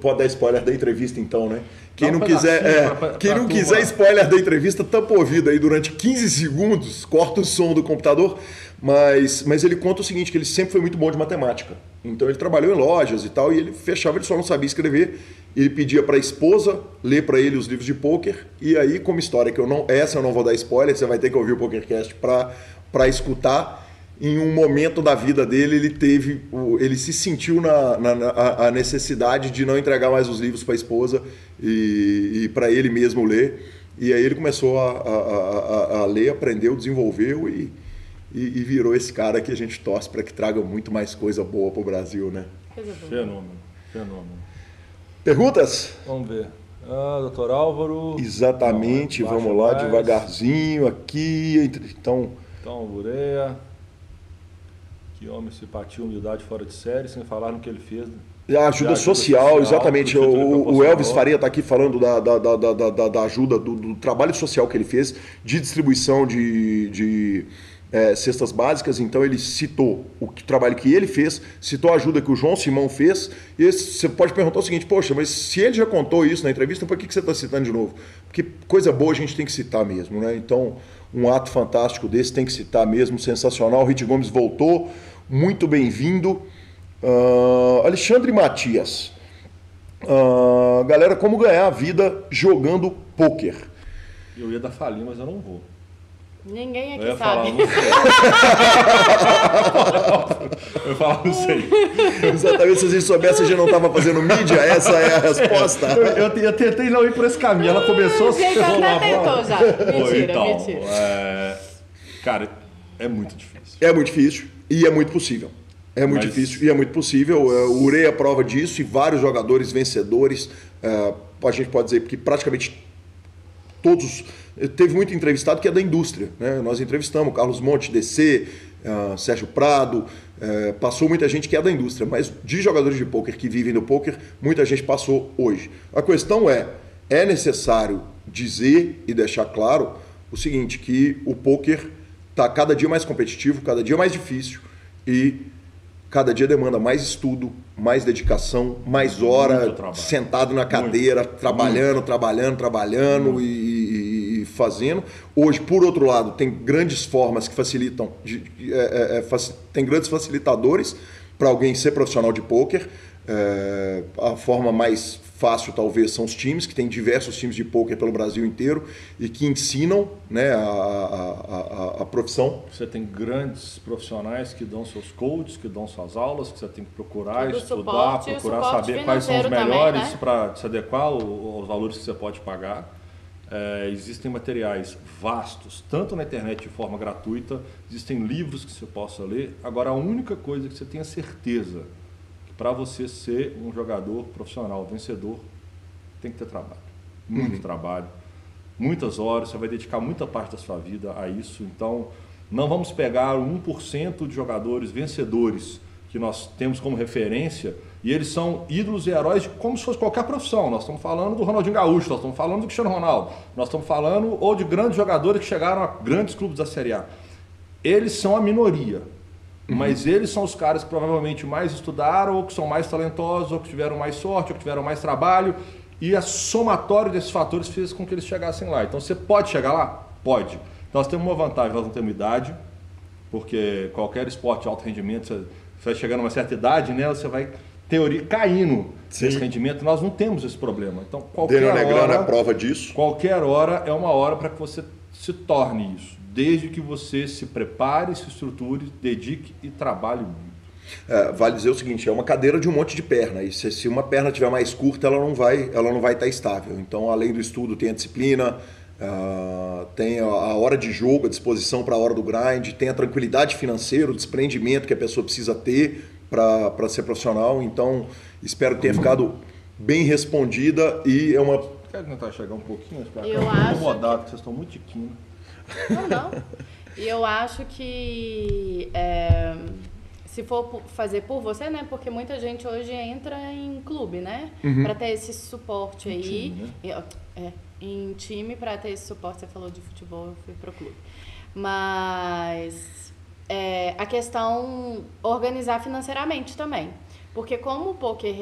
pode dar spoiler da entrevista então, né? Quem um não quiser, é, pra- pra- quem pra não turma. quiser spoiler da entrevista, tampa o ouvido aí durante 15 segundos, corta o som do computador, mas, mas ele conta o seguinte, que ele sempre foi muito bom de matemática. Então ele trabalhou em lojas e tal, e ele fechava, ele só não sabia escrever. Ele pedia para a esposa ler para ele os livros de pôquer, e aí, como história que eu não, essa eu não vou dar spoiler, você vai ter que ouvir o PokerCast para escutar em um momento da vida dele, ele teve, ele se sentiu na, na- na- a- necessidade de não entregar mais os livros para a esposa e, e para ele mesmo ler. E aí ele começou a, a- a- a ler, aprendeu, desenvolveu e, e, e virou esse cara que a gente torce para que traga muito mais coisa boa para o Brasil, né? Fenômeno, fenômeno. Perguntas? Vamos ver. Ah, doutor Álvaro. Exatamente, Não, baixo vamos lá mais. devagarzinho aqui. Então, Então, Ureia. Que homem, simpatia, humildade fora de série, sem falar no que ele fez. A ajuda social, exatamente. O. Elvis Faria está aqui falando da, da, da, da, da- da ajuda, do, trabalho social que ele fez, de distribuição de, de eh, cestas básicas. Então ele citou o trabalho que ele fez, citou a ajuda que o João Simão fez. E você pode perguntar o seguinte: poxa, mas se ele já contou isso na entrevista, por que, que você está citando de novo? Porque coisa boa a gente tem que citar mesmo, né? Então, um ato fantástico desse tem que citar mesmo, sensacional. O Rit Gomes voltou, muito bem-vindo. Ah, Alexandre Matias. Ah, galera, como ganhar a vida jogando pôquer? Eu ia dar falinha, mas eu não vou. Ninguém Eu aqui falar, sabe. sei. <laughs> eu falar, não sei. Exatamente, se a gente soubesse, a gente não estava fazendo mídia, essa é a resposta. Eu, eu, eu tentei não ir por esse caminho. Ela começou a rolar até bola. tentou já. Mentira, então, mentira. é, Cara, é muito difícil. É muito difícil e é muito possível. É muito Mas- difícil e é muito possível. É, O Urei é prova disso e vários jogadores vencedores. é, a gente pode dizer que praticamente todos. Teve muito entrevistado que é da indústria. Né? Nós entrevistamos Carlos Monte, DC, ah, Sérgio Prado, eh, passou muita gente que é da indústria, mas de jogadores de pôquer que vivem do pôquer, muita gente passou hoje. A questão é: é necessário dizer e deixar claro o seguinte, que o poker está cada dia mais competitivo, cada dia mais difícil e cada dia demanda mais estudo, mais dedicação, mais hora sentado na cadeira, Muito. trabalhando, Muito. trabalhando, trabalhando e, e, fazendo. Hoje, por outro lado, tem grandes formas que facilitam, é, é, é tem grandes facilitadores para alguém ser profissional de poker. É, a forma mais fácil talvez são os times, que tem diversos times de poker pelo Brasil inteiro e que ensinam né, a, a, a, a, profissão. Você tem grandes profissionais que dão seus coaches, que dão suas aulas, que você tem que procurar, Todo estudar, suporte, procurar saber quais são os melhores né? para se adequar aos valores que você pode pagar. É, existem materiais vastos, tanto na internet de forma gratuita, existem livros que você possa ler. Agora, a única coisa que você tenha certeza para você ser um jogador profissional, vencedor, tem que ter trabalho. Muito uhum. trabalho, muitas horas, você vai dedicar muita parte da sua vida a isso. Então, não vamos pegar 1% de jogadores vencedores que nós temos como referência e eles são ídolos e heróis como se fosse qualquer profissão. Nós estamos falando do Ronaldinho Gaúcho, nós estamos falando do Cristiano Ronaldo, nós estamos falando ou de grandes jogadores que chegaram a grandes clubes da Série A. Eles são a minoria. Uhum. Mas eles são os caras que provavelmente mais estudaram, ou que são mais talentosos, ou que tiveram mais sorte, ou que tiveram mais trabalho. E a somatório desses fatores fez com que eles chegassem lá. Então você pode chegar lá? Pode. Nós temos uma vantagem, nós não temos idade, porque qualquer esporte de alto rendimento, você vai chegando a uma certa idade, né, você vai teoria caindo Sim. nesse rendimento. Nós não temos esse problema. Então qualquer Daniel hora, é prova disso. Qualquer hora é uma hora para que você se torne isso desde que você se prepare, se estruture, dedique e trabalhe muito. É, vale dizer o seguinte, é uma cadeira de um monte de perna. E se, se uma perna tiver mais curta, ela não vai, ela não vai estar estável. Então, além do estudo, tem a disciplina, uh, tem a, a, hora de jogo, a disposição para a hora do grind, tem a tranquilidade financeira, o desprendimento que a pessoa precisa ter para ser profissional. Então, espero que tenha ficado bem respondida e é uma. Quer tentar chegar um pouquinho? Eu acho. Incomodado, que vocês estão muito tiquinos. Não, não. E eu acho que é, se for fazer por você, né? Porque muita gente hoje entra em clube, né? Uhum. Para ter esse suporte aí. Time, né? é, em time, para ter esse suporte. Você falou de futebol, eu fui pro clube. Mas é, a questão organizar financeiramente também. Porque como o poker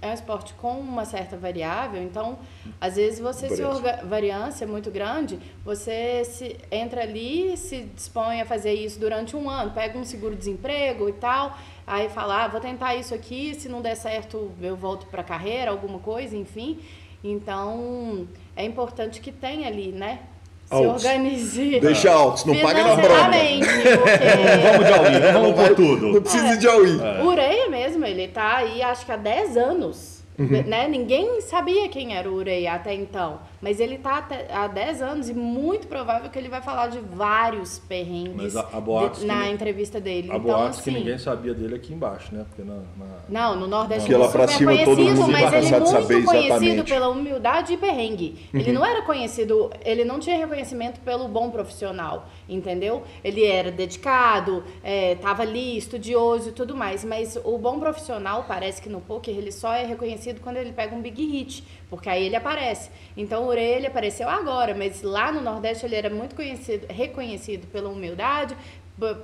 é um esporte com uma certa variável, então, às vezes você se orga, variância muito grande, você se entra ali, se dispõe a fazer isso durante um ano, pega um seguro-desemprego e tal, aí fala, ah, vou tentar isso aqui, se não der certo, eu volto para a carreira, alguma coisa, enfim. Então, é importante que tenha ali, né? Se altos. organize. Deixa altos, não paga na bronca. Porque... <laughs> vamos de all vamos por tudo. Não precisa é. de all é. O Ureia mesmo, ele tá aí acho que há 10 anos. Uhum. Né? Ninguém sabia quem era o Urei até então. Mas ele está há 10 anos e muito provável que ele vai falar de vários perrengues a, a de, na entrevista dele. A então, boatos assim, que ninguém sabia dele aqui embaixo, né? Porque na, na... Não, no Nordeste ele é super cima, conhecido, mas ele é muito conhecido pela humildade e perrengue. Uhum. Ele não era conhecido, ele não tinha reconhecimento pelo bom profissional, entendeu? Ele era dedicado, estava é, ali, estudioso e tudo mais. Mas o bom profissional, parece que no poker, ele só é reconhecido quando ele pega um big hit porque aí ele aparece. Então Orelha apareceu agora, mas lá no Nordeste ele era muito conhecido, reconhecido pela humildade,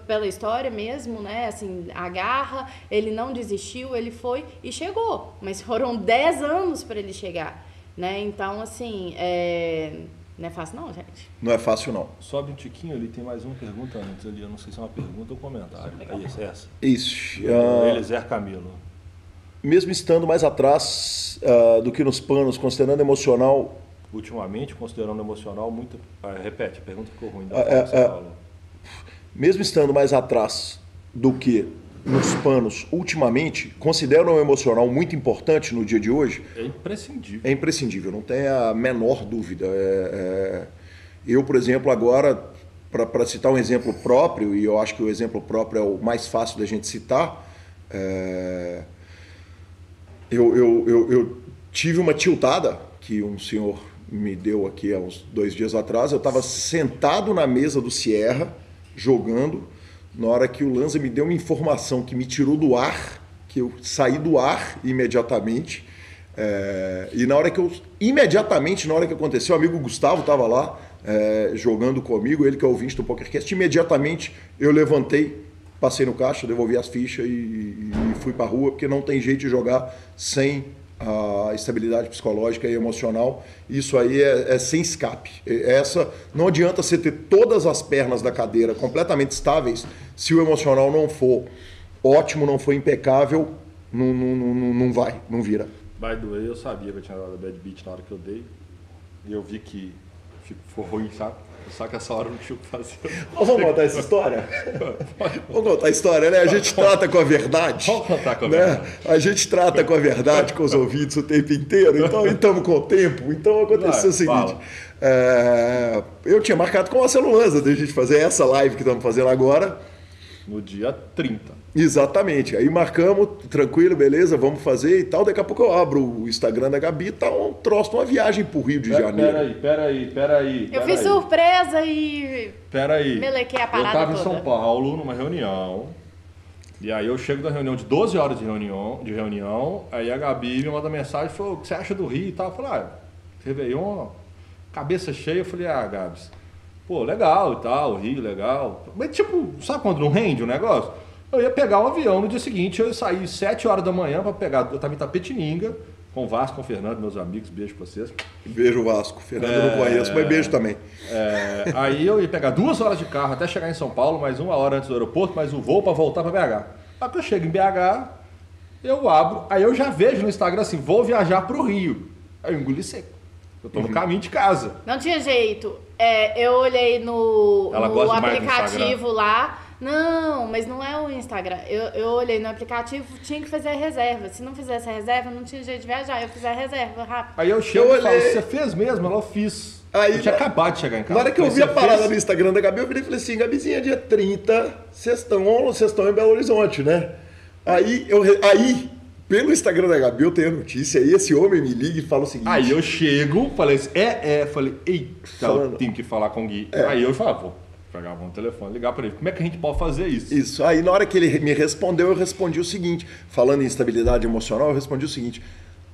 pela história mesmo, né? Assim, a garra, ele não desistiu, ele foi e chegou. Mas foram <laughs> 10 anos para ele chegar, né? Então, assim, é... não é fácil não, gente. Não é fácil não. Sobe um tiquinho ali, tem mais uma pergunta antes ali, eu não sei se é uma pergunta ou comentário. É essa. Isso. Uh... Eliezer Camilo mesmo estando mais atrás uh, do que nos panos, considerando emocional. Ultimamente, considerando emocional, muito. Ah, repete, a pergunta ficou ruim. Uh, mesmo estando mais atrás do que nos panos, ultimamente, consideram o emocional muito importante no dia de hoje? É imprescindível. É imprescindível, não tem a menor dúvida. É, é... Eu, por exemplo, agora, para citar um exemplo próprio, e eu acho que o exemplo próprio é o mais fácil da gente citar, é eu, eu, eu, eu tive uma tiltada que um senhor me deu aqui há uns dois dias atrás. Eu estava sentado na mesa do Sierra, jogando, na hora que o Lanza me deu uma informação que me tirou do ar, que eu saí do ar imediatamente. É, e na hora que eu. Imediatamente, na hora que aconteceu, o amigo Gustavo estava lá. é, jogando comigo, ele que é ouvinte do PokerCast, imediatamente eu levantei, passei no caixa, devolvi as fichas e, e fui para rua, porque não tem jeito de jogar sem a estabilidade psicológica e emocional. Isso aí é, é, sem escape. Essa não adianta você ter todas as pernas da cadeira completamente estáveis se o emocional não for ótimo, não for impecável, não, não, não, não vai, não vira. By the way, eu sabia que eu tinha dado bad beat na hora que eu dei. E eu vi que ficou ruim, sabe? Só que essa hora não tinha o que fazer. Vamos contar essa história? <laughs> Vamos contar a história, né? A gente trata com a verdade. Vamos contar com a né? verdade. A gente trata com a verdade com os ouvintes o tempo inteiro, então estamos <laughs> com o tempo. Então aconteceu Vai, o seguinte. é, eu tinha marcado com o Marcelo Lanza de a gente fazer essa live que estamos fazendo agora. No dia 30. Exatamente. Aí marcamos, tranquilo, beleza, vamos fazer e tal. Daqui a pouco eu abro o Instagram da Gabi e tá um troço de uma viagem pro Rio de Pera, Janeiro. pera aí, pera aí, pera aí. Eu pera fiz aí. surpresa e. Pera aí. Melequei a parada Eu tava em toda. São Paulo numa reunião. E aí eu chego da reunião de 12 horas de reunião, de reunião aí a Gabi me manda mensagem e falou, o que você acha do Rio e tal? Eu falei, ah, Réveillon, cabeça cheia. Eu falei, ah, Gabs, pô, legal e tal, o Rio, legal. Mas tipo, sabe quando não rende o negócio? Eu ia pegar o avião no dia seguinte, eu ia sair 7 horas da manhã pra pegar, eu tava em Tapetininga, com o Vasco, com o Fernando, meus amigos, beijo pra vocês. Beijo, Vasco. Fernando eu não conheço, mas beijo também. É, aí eu ia pegar duas horas de carro até chegar em São Paulo, mais uma hora antes do aeroporto, mais um voo para voltar para BH. Aí que eu chego em BH, eu abro, aí eu já vejo no Instagram assim, vou viajar para o Rio. Aí eu engoli seco. Eu tô no caminho de casa. Não tinha jeito. É, eu olhei no, no aplicativo lá. Não, mas não é o Instagram. Eu, eu olhei no aplicativo, tinha que fazer a reserva. Se não fizesse a reserva, não tinha jeito de viajar. Eu fiz a reserva rápido. Aí eu chego Eu e falo, você fez mesmo? Ela, eu fiz. Aí, eu tinha na- acabado de chegar em casa. Na hora que eu vi a "Você parada fez?" no Instagram da Gabi, eu virei e falei assim, Gabizinha, dia 30, vocês estão, vocês estão em Belo Horizonte, né? Aí, eu, aí, pelo Instagram da Gabi, eu tenho a notícia, aí esse homem me liga e fala o seguinte... Aí eu chego, falei assim, é, é, falei, eita, Falando. eu tenho que falar com o Gui. É. Aí eu falei, ah, vou pegar o telefone, ligar para ele, como é que a gente pode fazer isso? Isso. Aí na hora que ele me respondeu, eu respondi o seguinte, falando em estabilidade emocional, eu respondi o seguinte,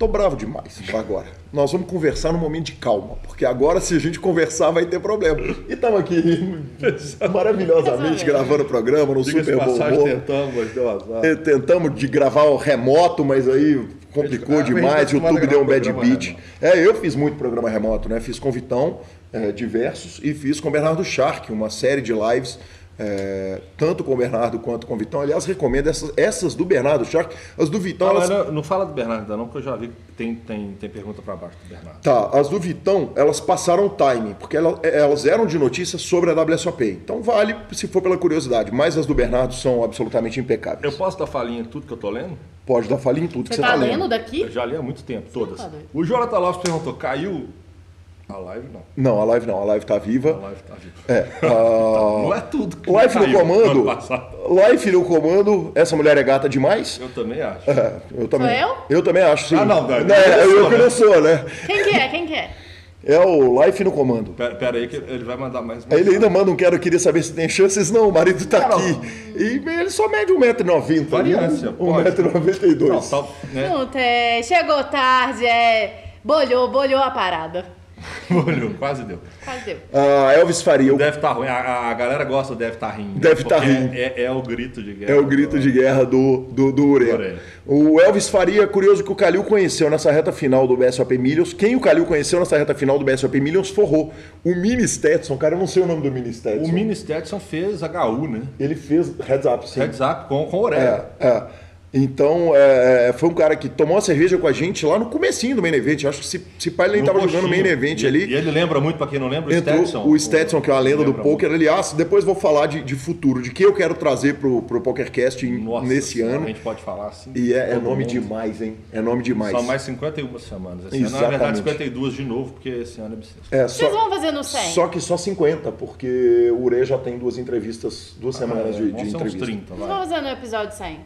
tô bravo demais agora. Nós vamos conversar num momento de calma, porque agora se a gente conversar vai ter problema. E estamos aqui <laughs> maravilhosamente gravando o programa, no super bom humor. tentamos, mas deu azar. Eh, Tentamos de gravar o remoto, mas aí complicou gente demais, tá o YouTube acostumado a deu um bad beat. remoto. É, eu fiz muito programa remoto, né? Fiz com Vitão, eh, diversos, e fiz com o Bernardo Shark, uma série de lives, eh, tanto com o Bernardo quanto com o Vitão. Aliás, recomendo essas, essas do Bernardo Shark, as do Vitão, Não, elas não, não fala do Bernardo ainda não, porque eu já vi que tem, tem, tem pergunta para baixo do Bernardo. Tá, as do Vitão, elas passaram o timing, porque ela- elas eram de notícias sobre a WSOP. Então vale se for pela curiosidade, mas as do Bernardo são absolutamente impecáveis. Eu posso dar falinha em tudo que eu tô lendo? Pode dar falha em tudo que Você você tá tá lendo lendo. daqui? Eu já li há muito tempo, todas. tá o Jonathan Lopes perguntou, caiu a live? Não, Não, a live não, a live tá a viva. live tá viva. É, <laughs> ah, Não é tudo que Life no caiu comando. Life no comando. Essa mulher é gata demais. Eu também acho. É, eu também. eu? Eu também acho, sim. Ah, não, não, É, eu eu sou, que né? não sou, né? Quem que é? Quem que é? É o Life no comando. Pera, pera aí que ele vai mandar mais Aí ele ainda manda um quero, queria saber se tem chances. Não, o marido tá Não. aqui. E ele só mede 1,90m. Variância, pode. 1,92m. Não, tá, né? Não tem. Chegou tarde, é. Bolhou, bolhou a parada. <laughs> Olhou, quase deu. Quase deu. Ah, Elvis Faria. o- Deve estar ruim. A, a- galera gosta do deve estar rindo. Deve tá porque rindo. É, é o grito de guerra. É o grito de guerra do, do, do Urena. Urena. O Elvis Faria, curioso que o Calil conheceu nessa reta final do BSOP Millions. Quem o Calil conheceu nessa reta final do BSOP Millions forrou. O Mini Stetson, cara, eu não sei o nome do Mini Stetson. O Mini Stetson fez HU, né? Ele fez heads up, sim. Heads up com, com orelha. É, é. Então, é, é, foi um cara que tomou uma cerveja com a gente lá no comecinho do Main Event. Acho que se, se pai ele nem No tava jogando. Main Event e, ali. E ele lembra muito, pra quem não lembra, o Entrou Stetson. o Stetson, que é uma lenda do poker. Aliás, depois vou falar de, de futuro, de que eu quero trazer pro, pro PokerCast. Nossa nesse ano. A gente pode falar assim. E é, é nome mundo. demais, hein? É nome demais. São mais 51 semanas. Esse ano, na Exatamente. verdade, 52 de novo, porque esse ano é bissexto. É, Vocês só, vão fazer no 100? só que só 50, porque o Ure já tem duas entrevistas, duas semanas de, de Ah, Vão ser uns entrevista. 30, Vocês vai. vão fazer no episódio 100?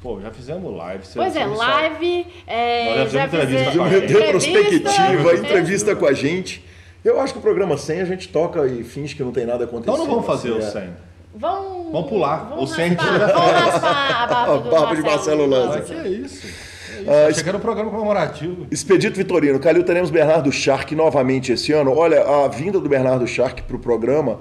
Pô, já fizemos live. você- Pois é, live, é, Nós já já fizemos entrevista fizemos com a Deu gente. retrospectiva, entrevista, entrevista com a gente. Eu acho que o programa 100 a gente toca e finge que não tem nada acontecendo. Então não vamos fazer assim, o é. 100. Vão. Vamos pular. Vão Ou sente. raspar, <laughs> vão raspar a barba, A <laughs> do barba de Marcelo Lanza. Ah, que é isso? É isso. Ah, que era um programa comemorativo. Expedito Vitorino, Calil, teremos Bernardo Shark novamente esse ano. Olha, a vinda do Bernardo Shark para o programa,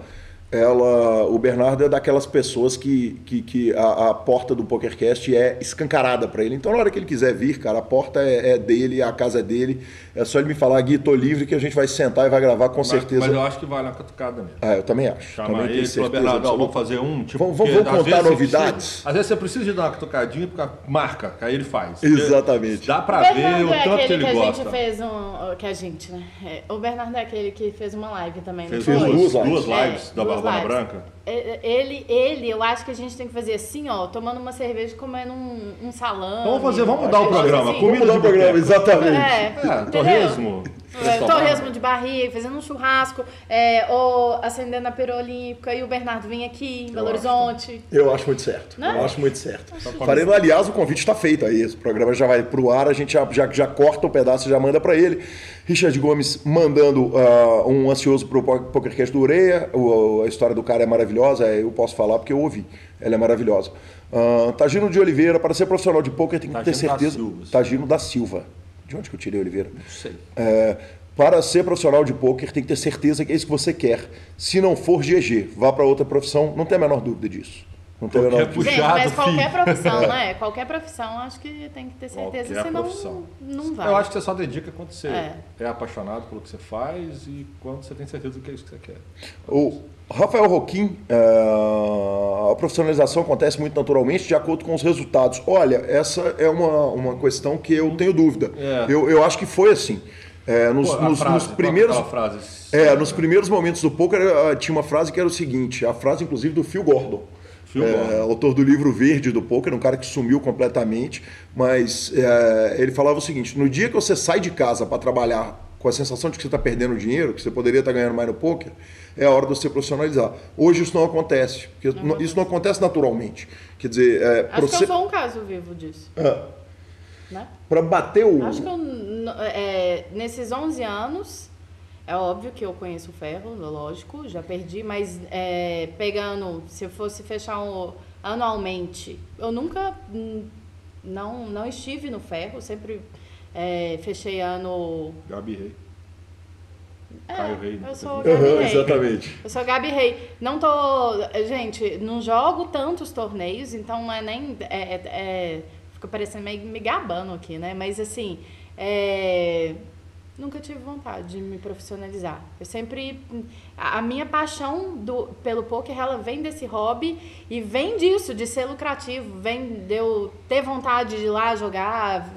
ela, o Bernardo é daquelas pessoas que, que, que a, a porta do PokerCast é escancarada para ele. Então, na hora que ele quiser vir, cara, a porta é, é dele, a casa é dele. É só ele me falar, Gui, tô livre, que a gente vai sentar e vai gravar com Mas, certeza. mas eu acho que vale uma catucada mesmo. Ah, eu também acho. Chama também ele certeza Bernardo, vamos fazer um. Tipo, Vamos- vamos às contar novidades? precisa- às vezes você precisa de dar uma catucadinha, porque marca, que aí ele faz. Exatamente. Dá pra O ver o é tanto que ele que a gosta. gente fez um. Que a gente, né? É, O Bernardo é aquele que fez uma live também, Fez não foi? duas duas, lives. duas lives É, da duas Lives. Branca. É, Ele, ele, eu acho que a gente tem que fazer assim, ó, tomando uma cerveja e comendo um, um salame. Vamos fazer, vamos mudar o programa. assim. Comida Vamos de mudar o programa, boteco. exatamente. É, É, torresmo. É, torresmo de barriga, fazendo um churrasco, é, ou acendendo a pera olímpica e o Bernardo vem aqui em Belo acho. Horizonte. Eu acho muito certo. Né? Eu acho muito certo. Faremos, aliás, o convite está feito aí. Esse programa já vai pro ar, a gente já, já, já corta o pedaço e já manda para ele. Richard Gomes mandando ah, um ansioso pro po- PokerCast do Ureia. O- a história do cara é maravilhosa, é, eu posso falar porque eu ouvi. Ela é maravilhosa. Uh, Tagino de Oliveira, para ser profissional de poker tem que ter Tagino da certeza. Silva. Tagino da Silva. De onde que eu tirei Oliveira? Não sei. É, para ser profissional de poker, tem que ter certeza que é isso que você quer. Se não for GG, vá para outra profissão, não tem a menor dúvida disso. Não tem a menor Qualquer dúvida. Gente, Puxado, mas qualquer filho. profissão, né? <laughs> Qualquer profissão, acho que tem que ter certeza, Qualquer senão profissão. não vai. Eu acho que você só dedica quando você É. é. apaixonado pelo que você faz e quando você tem certeza do que é isso que você quer. O Rafael Roquim, é, a profissionalização acontece muito naturalmente de acordo com os resultados. Olha, essa é uma, uma questão que eu tenho dúvida. É. Eu, eu acho que foi assim. É, nos, Pô, nos- frase, nos primeiros, é, nos primeiros momentos do poker eh, tinha uma frase que era o seguinte, a frase inclusive do Phil Gordon. Phil É, Gordon. autor do livro Verde do Poker, um cara que sumiu completamente, mas ele falava o seguinte: no dia que você sai de casa para trabalhar com a sensação de que você está perdendo dinheiro, que você poderia estar ganhando mais no poker, é a hora de você profissionalizar. Hoje isso não acontece, porque não- isso não acontece naturalmente. Quer dizer, é, Acho que você- eu sou um caso vivo disso, Ah, né? pra bater o. Acho que eu, é, nesses 11 anos, é óbvio que eu conheço o ferro, lógico, já perdi, mas é, pegando, se eu fosse fechar um, anualmente, eu nunca, hum, não, não estive no ferro, sempre é, fechei ano... Gabi Rei. É, Caio Rei. eu sou Aham, Gabi Rei. exatamente. Eu sou Gabi Rei. Não tô. Gente, não jogo tantos torneios, então não é nem. É, é- é- fica parecendo meio me gabando aqui, né? Mas assim. é, nunca tive vontade de me profissionalizar. Eu sempre. A a minha paixão do, pelo poker, ela vem desse hobby e vem disso, de ser lucrativo. Vem de eu ter vontade de ir lá jogar.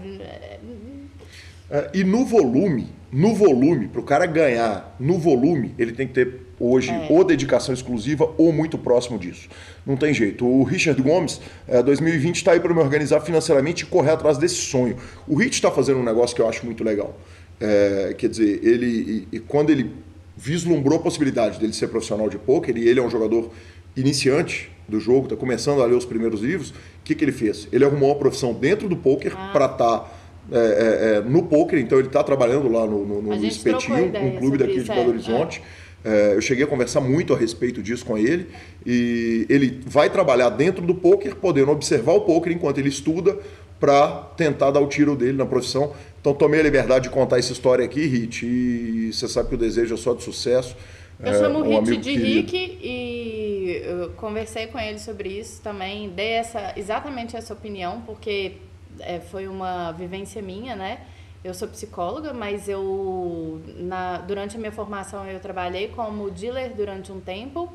É, e no volume, no volume, para o cara ganhar no volume, ele tem que ter hoje É. ou dedicação exclusiva ou muito próximo disso. Não tem jeito. O Richard Gomes, é, 2020, está aí para me organizar financeiramente e correr atrás desse sonho. O Rich está fazendo um negócio que eu acho muito legal. É, quer dizer, ele e, e quando ele vislumbrou a possibilidade dele ser profissional de pôquer, e ele é um jogador iniciante do jogo, está começando a ler os primeiros livros, o que, que ele fez? Ele arrumou uma profissão dentro do pôquer para estar é, é, é, no poker, então ele está trabalhando lá no, no, no Espetinho, um clube daqui de Belo é, Horizonte. É, eu cheguei a conversar muito a respeito disso com ele e ele vai trabalhar dentro do poker, podendo observar o poker enquanto ele estuda para tentar dar o tiro dele na profissão. Então tomei a liberdade de contar essa história aqui, Rit, e você sabe que o desejo é só de sucesso. Eu É, chamo o um amigo de querido. Rick e conversei com ele sobre isso também, dei essa, exatamente essa opinião, porque é, foi uma vivência minha, né? Eu sou psicóloga, mas eu na, durante a minha formação eu trabalhei como dealer durante um tempo.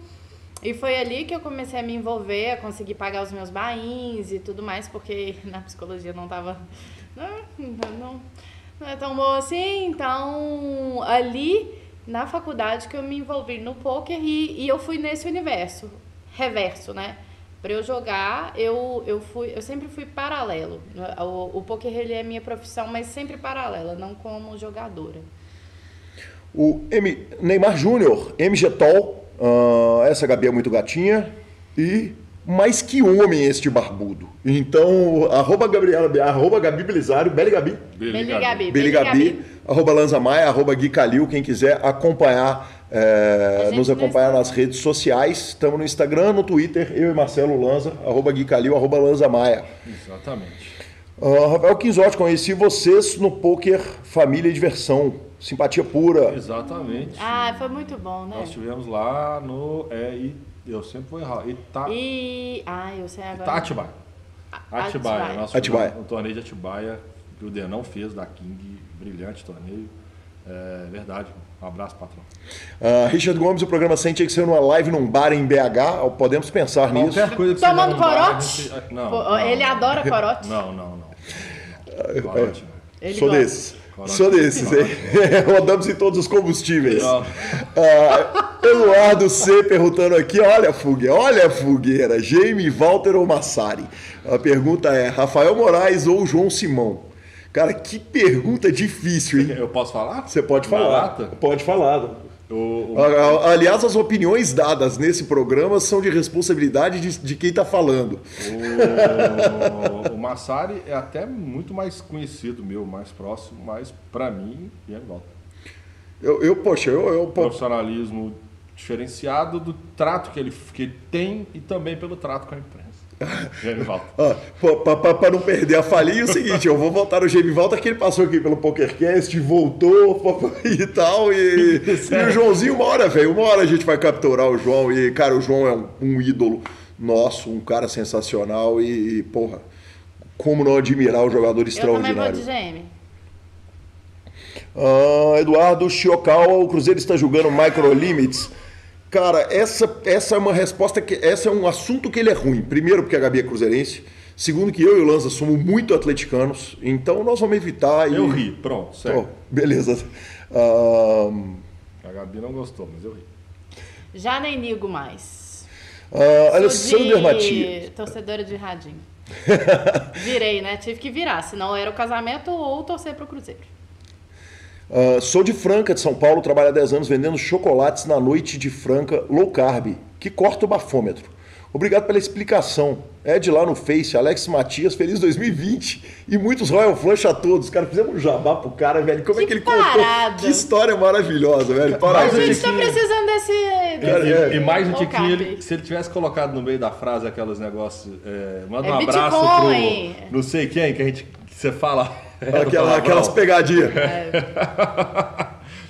E foi ali que eu comecei a me envolver, a conseguir pagar os meus bains e tudo mais, porque <laughs> na psicologia não tava. Não, não, não é tão boa assim. Então, ali na faculdade que eu me envolvi no poker e, e eu fui nesse universo reverso, né? Para eu jogar, eu, eu, fui, eu sempre fui paralelo. O, o poker ele é minha profissão, mas sempre paralela, não como jogadora. O M, Neymar Júnior, MG Tol, ah, essa Gabi é muito gatinha e mais que homem este barbudo. Então, arroba, Gabriela, arroba Gabi Belisário, Beli Gabi, Beli Gabi. Beli Gabi, arroba Lanza Maia, arroba Gui Calil, quem quiser acompanhar é, nos no acompanhar nas redes sociais. Estamos no Instagram, no Twitter, eu e Marcelo Lanza, arroba Gui Calil, arroba Lanza Maia. Exatamente. Ah, Rafael Quinzotti, conheci vocês no Poker Família e Diversão. Simpatia pura. Exatamente. Ah, foi muito bom, né? Nós tivemos lá no. É, I- eu sempre vou errar. Ita, E. Ah, eu sei agora. Ita- Atibaia. Atibaia. Atibaia. Nós Atibaia. um torneio de Atibaia que o Denão fez da King. Brilhante torneio. É verdade. Um abraço, patrão. Ah, Richard Gomes, o programa 100 tinha que ser numa live num bar em BH. Podemos pensar nisso. Qualquer coisa que Tomando no bar, corote? gente- Não, Pô, não, ele não. adora <laughs> corote. Não, não, não. Corote, né? Ele Sou gosta. desses. Corote. Sou desses, hein? <laughs> Rodamos em todos os combustíveis. Ah, Eduardo C perguntando aqui, olha a fogueira, olha a fogueira, Jamie, Walter ou Massari? A pergunta é, Rafael Moraes ou João Simão? Cara, que pergunta difícil, hein? Eu posso falar? Você pode falar. Pode falar. O, o- Aliás, as opiniões dadas nesse programa são de responsabilidade de, de quem está falando. O, o Massari é até muito mais conhecido meu, mais próximo, mas pra mim, Ian Walter. Eu, eu poxa, eu, eu Profissionalismo diferenciado do trato que ele, que ele tem e também pelo trato com a imprensa. <laughs> Para não perder a falinha, é o seguinte, eu vou voltar no Jamie Volta que ele passou aqui pelo PokerCast, voltou <laughs> e tal, e, e o Joãozinho, uma hora, velho, uma hora a gente vai capturar o João, e cara, o João é um, um ídolo nosso, um cara sensacional e, porra, como não admirar o jogador Eu também vou extraordinário. de GM. Ah, Eduardo Chiocal, o Cruzeiro está julgando micro limits. Cara, essa, essa é uma resposta que. Essa é um assunto que ele é ruim. Primeiro, porque a Gabi é cruzeirense. Segundo, que eu e o Lanza somos muito atleticanos. Então nós vamos evitar. E... Eu ri, pronto, Oh, sério. beleza. A Gabi não gostou, mas eu ri. Já nem ligo mais. Sou Alessander de Matias. torcedora de radinho. <laughs> Virei, né? Tive que virar, senão era o casamento ou torcer pro Cruzeiro. Ah, sou de Franca, de São Paulo, trabalho há 10 anos vendendo chocolates na noite de Franca, low carb, que corta o bafômetro. Obrigado pela explicação. Ed lá no Face, Alex Matias, feliz 2020 e muitos Royal Flush a todos. Cara, fizemos um jabá pro cara, velho. Como é Que que ele parada. contou? Que história maravilhosa, velho. A Parabéns. Mas eu gente tá precisando desse. Cara, desse é. E mais um tiquinho, ele, se ele tivesse colocado no meio da frase aqueles negócios, é, manda É um abraço Bitcoin. pro não sei quem, que a gente que você fala. É, Aquela, aquelas pegadinhas. <laughs>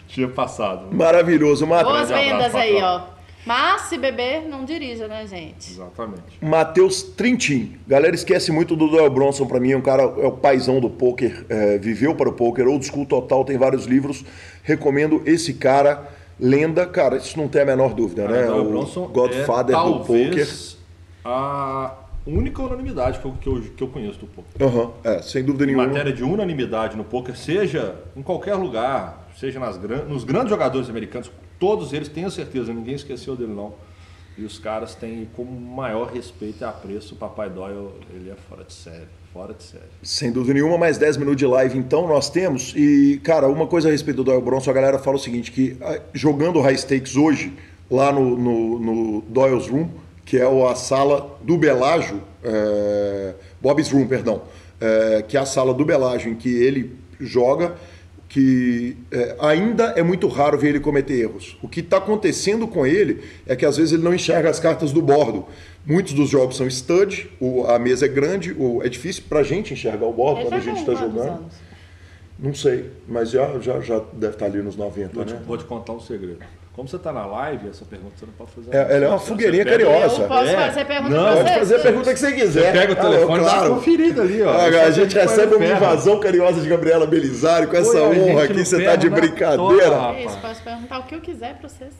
Tinha passado. Maravilhoso. Ma- Boas vendas aí, ó. Mas se beber, não dirija, né, gente? Exatamente. Matheus Trintin. Galera esquece muito do Doyle Bronson pra mim, é um cara, é o paizão do poker, é, viveu para o poker, old school total, tem vários livros. Recomendo esse cara, lenda, cara, isso não tem a menor dúvida, né? Doyle O Bronson Godfather é, do poker. talvez, a única unanimidade que eu, que eu, que eu conheço do poker. Aham, é, sem dúvida Em nenhuma. matéria de unanimidade no poker, seja em qualquer lugar, seja nas gran... nos grandes jogadores americanos, todos eles, tenho certeza, ninguém esqueceu dele não. E os caras têm como maior respeito e apreço o Papai Doyle, ele é fora de série, fora de série. Sem dúvida nenhuma, mais 10 minutos de live então nós temos. E, cara, uma coisa a respeito do Doyle Bronson, a galera fala o seguinte, que ah, jogando High Stakes hoje, lá no, no, no Doyle's Room, que é o- a sala do Belágio, é, Bob's Room, perdão, é, que é a sala do Belágio em que ele joga, que é, ainda é muito raro ver ele cometer erros. O que está acontecendo com ele é que às vezes ele não enxerga as cartas do bordo. Muitos dos jogos são stud, o- a mesa é grande, o- é difícil para a gente enxergar o bordo quando a gente está jogando. anos? Não sei, mas já, já, já deve estar ali nos 90, Vou te, né? vou te contar um segredo. Como você está na live, essa pergunta você não pode fazer. É, ela é uma Você fogueirinha carinhosa. Eu posso É. fazer pergunta Não, Pode você? fazer a pergunta que você quiser. Pega o Ah, telefone uma claro. conferida ali, ó. Ah, a gente recebe uma ferro. invasão carinhosa de Gabriela Belisário com essa gente honra aqui, você tá ferro de brincadeira. tora. Isso, posso perguntar o que eu quiser pra vocês.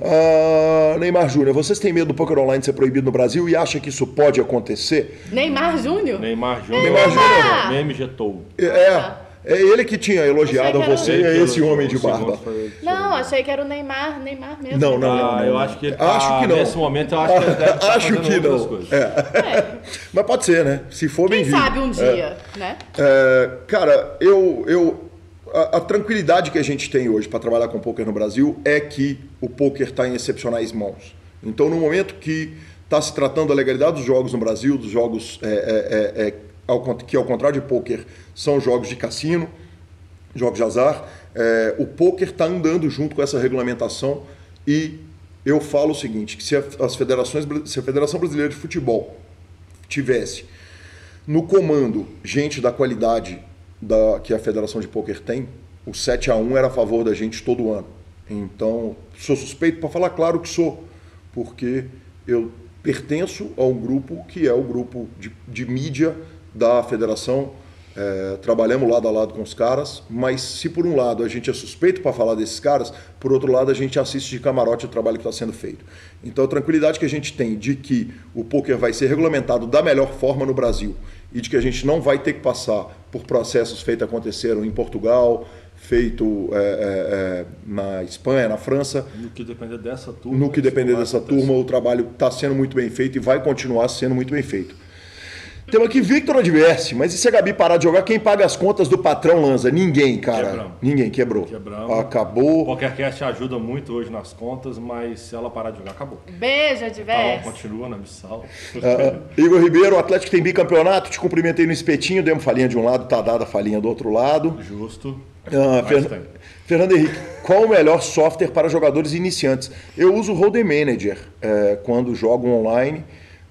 Ah, Neymar Júnior, vocês têm medo do poker online ser proibido no Brasil e acham que isso pode acontecer? Neymar Júnior? Neymar Júnior. Neymar Júnior. Meme jetou. É, é, é ele que tinha elogiado que você, era- é esse homem de barba. Não, achei que era o Neymar, Neymar mesmo. Não, não, Ah, não. eu acho que ele Acho tá- que não. Nesse momento eu acho que ele deve estar <laughs> Acho fazendo que não. coisas. É, <laughs> Mas pode ser, né? Se for quem bem-vindo. sabe um dia, né? É, cara, eu, eu a, a tranquilidade que a gente tem hoje para trabalhar com poker no Brasil é que o poker está em excepcionais mãos. Então, no momento que está se tratando da legalidade dos jogos no Brasil, dos jogos que ao contrário de poker são jogos de cassino, jogos de azar, é, o poker está andando junto com essa regulamentação E eu falo o seguinte, que se as federações, se a Federação Brasileira de Futebol tivesse no comando gente da qualidade da, que a Federação de Poker tem, o 7 a 1 era a favor da gente todo ano. Então, sou suspeito para falar, claro que sou, porque eu pertenço a um grupo que é o grupo de, de mídia da federação. É, trabalhamos lado a lado com os caras, mas se por um lado a gente é suspeito para falar desses caras, por outro lado a gente assiste de camarote o trabalho que está sendo feito. Então a tranquilidade que a gente tem de que o poker vai ser regulamentado da melhor forma no Brasil e de que a gente não vai ter que passar por processos feitos aconteceram em Portugal, feito é, é, é, na Espanha, na França. No que depender dessa turma. No que depender dessa turma, o trabalho está sendo muito bem feito e vai continuar sendo muito bem feito. Temos aqui Victor Adverse, mas e se a Gabi parar de jogar, quem paga as contas do patrão Lanza? Ninguém, cara. Quebramos. Ninguém, quebrou. Quebramos. Acabou. Qualquer cast ajuda muito hoje nas contas, mas se ela parar de jogar, acabou. Beijo, Adverse. Então, continua na missão. Uh, Igor Ribeiro, o Atlético tem bicampeonato, te cumprimentei no espetinho, demos falinha de um lado, tá dada a falinha do outro lado. Justo. Uh, Fer... Fernando Henrique, qual o melhor software para jogadores iniciantes? Eu uso o Hold'em Manager é, quando jogo online.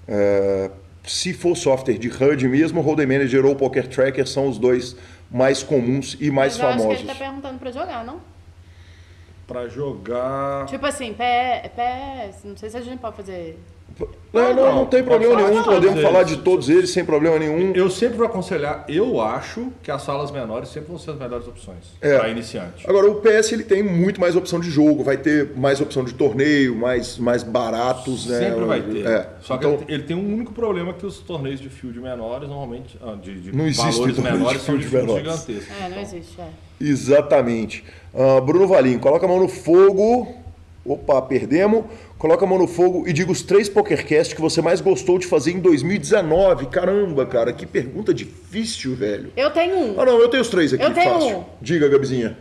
É, se for software de HUD mesmo, o Hold'em Manager ou Poker Tracker são os dois mais comuns e mais Mas eu famosos. Acho que ele tá perguntando para jogar, não? Para jogar. Tipo assim, PS, não sei se a gente pode fazer não, não, não tem problema nenhum, falar de podemos falar de todos eles sem problema nenhum. Eu sempre vou aconselhar, eu acho que as salas menores sempre vão ser as melhores opções É. para iniciante. Agora, o PS ele tem muito mais opção de jogo, vai ter mais opção de torneio, mais, mais baratos, né? Sempre vai ter. É. Só que Então, ele, ele tem um único problema que os torneios de field menores, normalmente, ah, de, de Não existe valores torneio de menores, são de field field menores. gigantescos. É, não Então, existe, é. Exatamente. Ah, Bruno Valim, coloca a mão no fogo. Opa, perdemos. Coloca a mão no fogo e diga os três PokerCast que você mais gostou de fazer em 2019. Caramba, cara, que pergunta difícil, velho. Eu tenho um. Ah, não, eu tenho os três aqui, Eu tenho fácil. um. Diga, Gabizinha.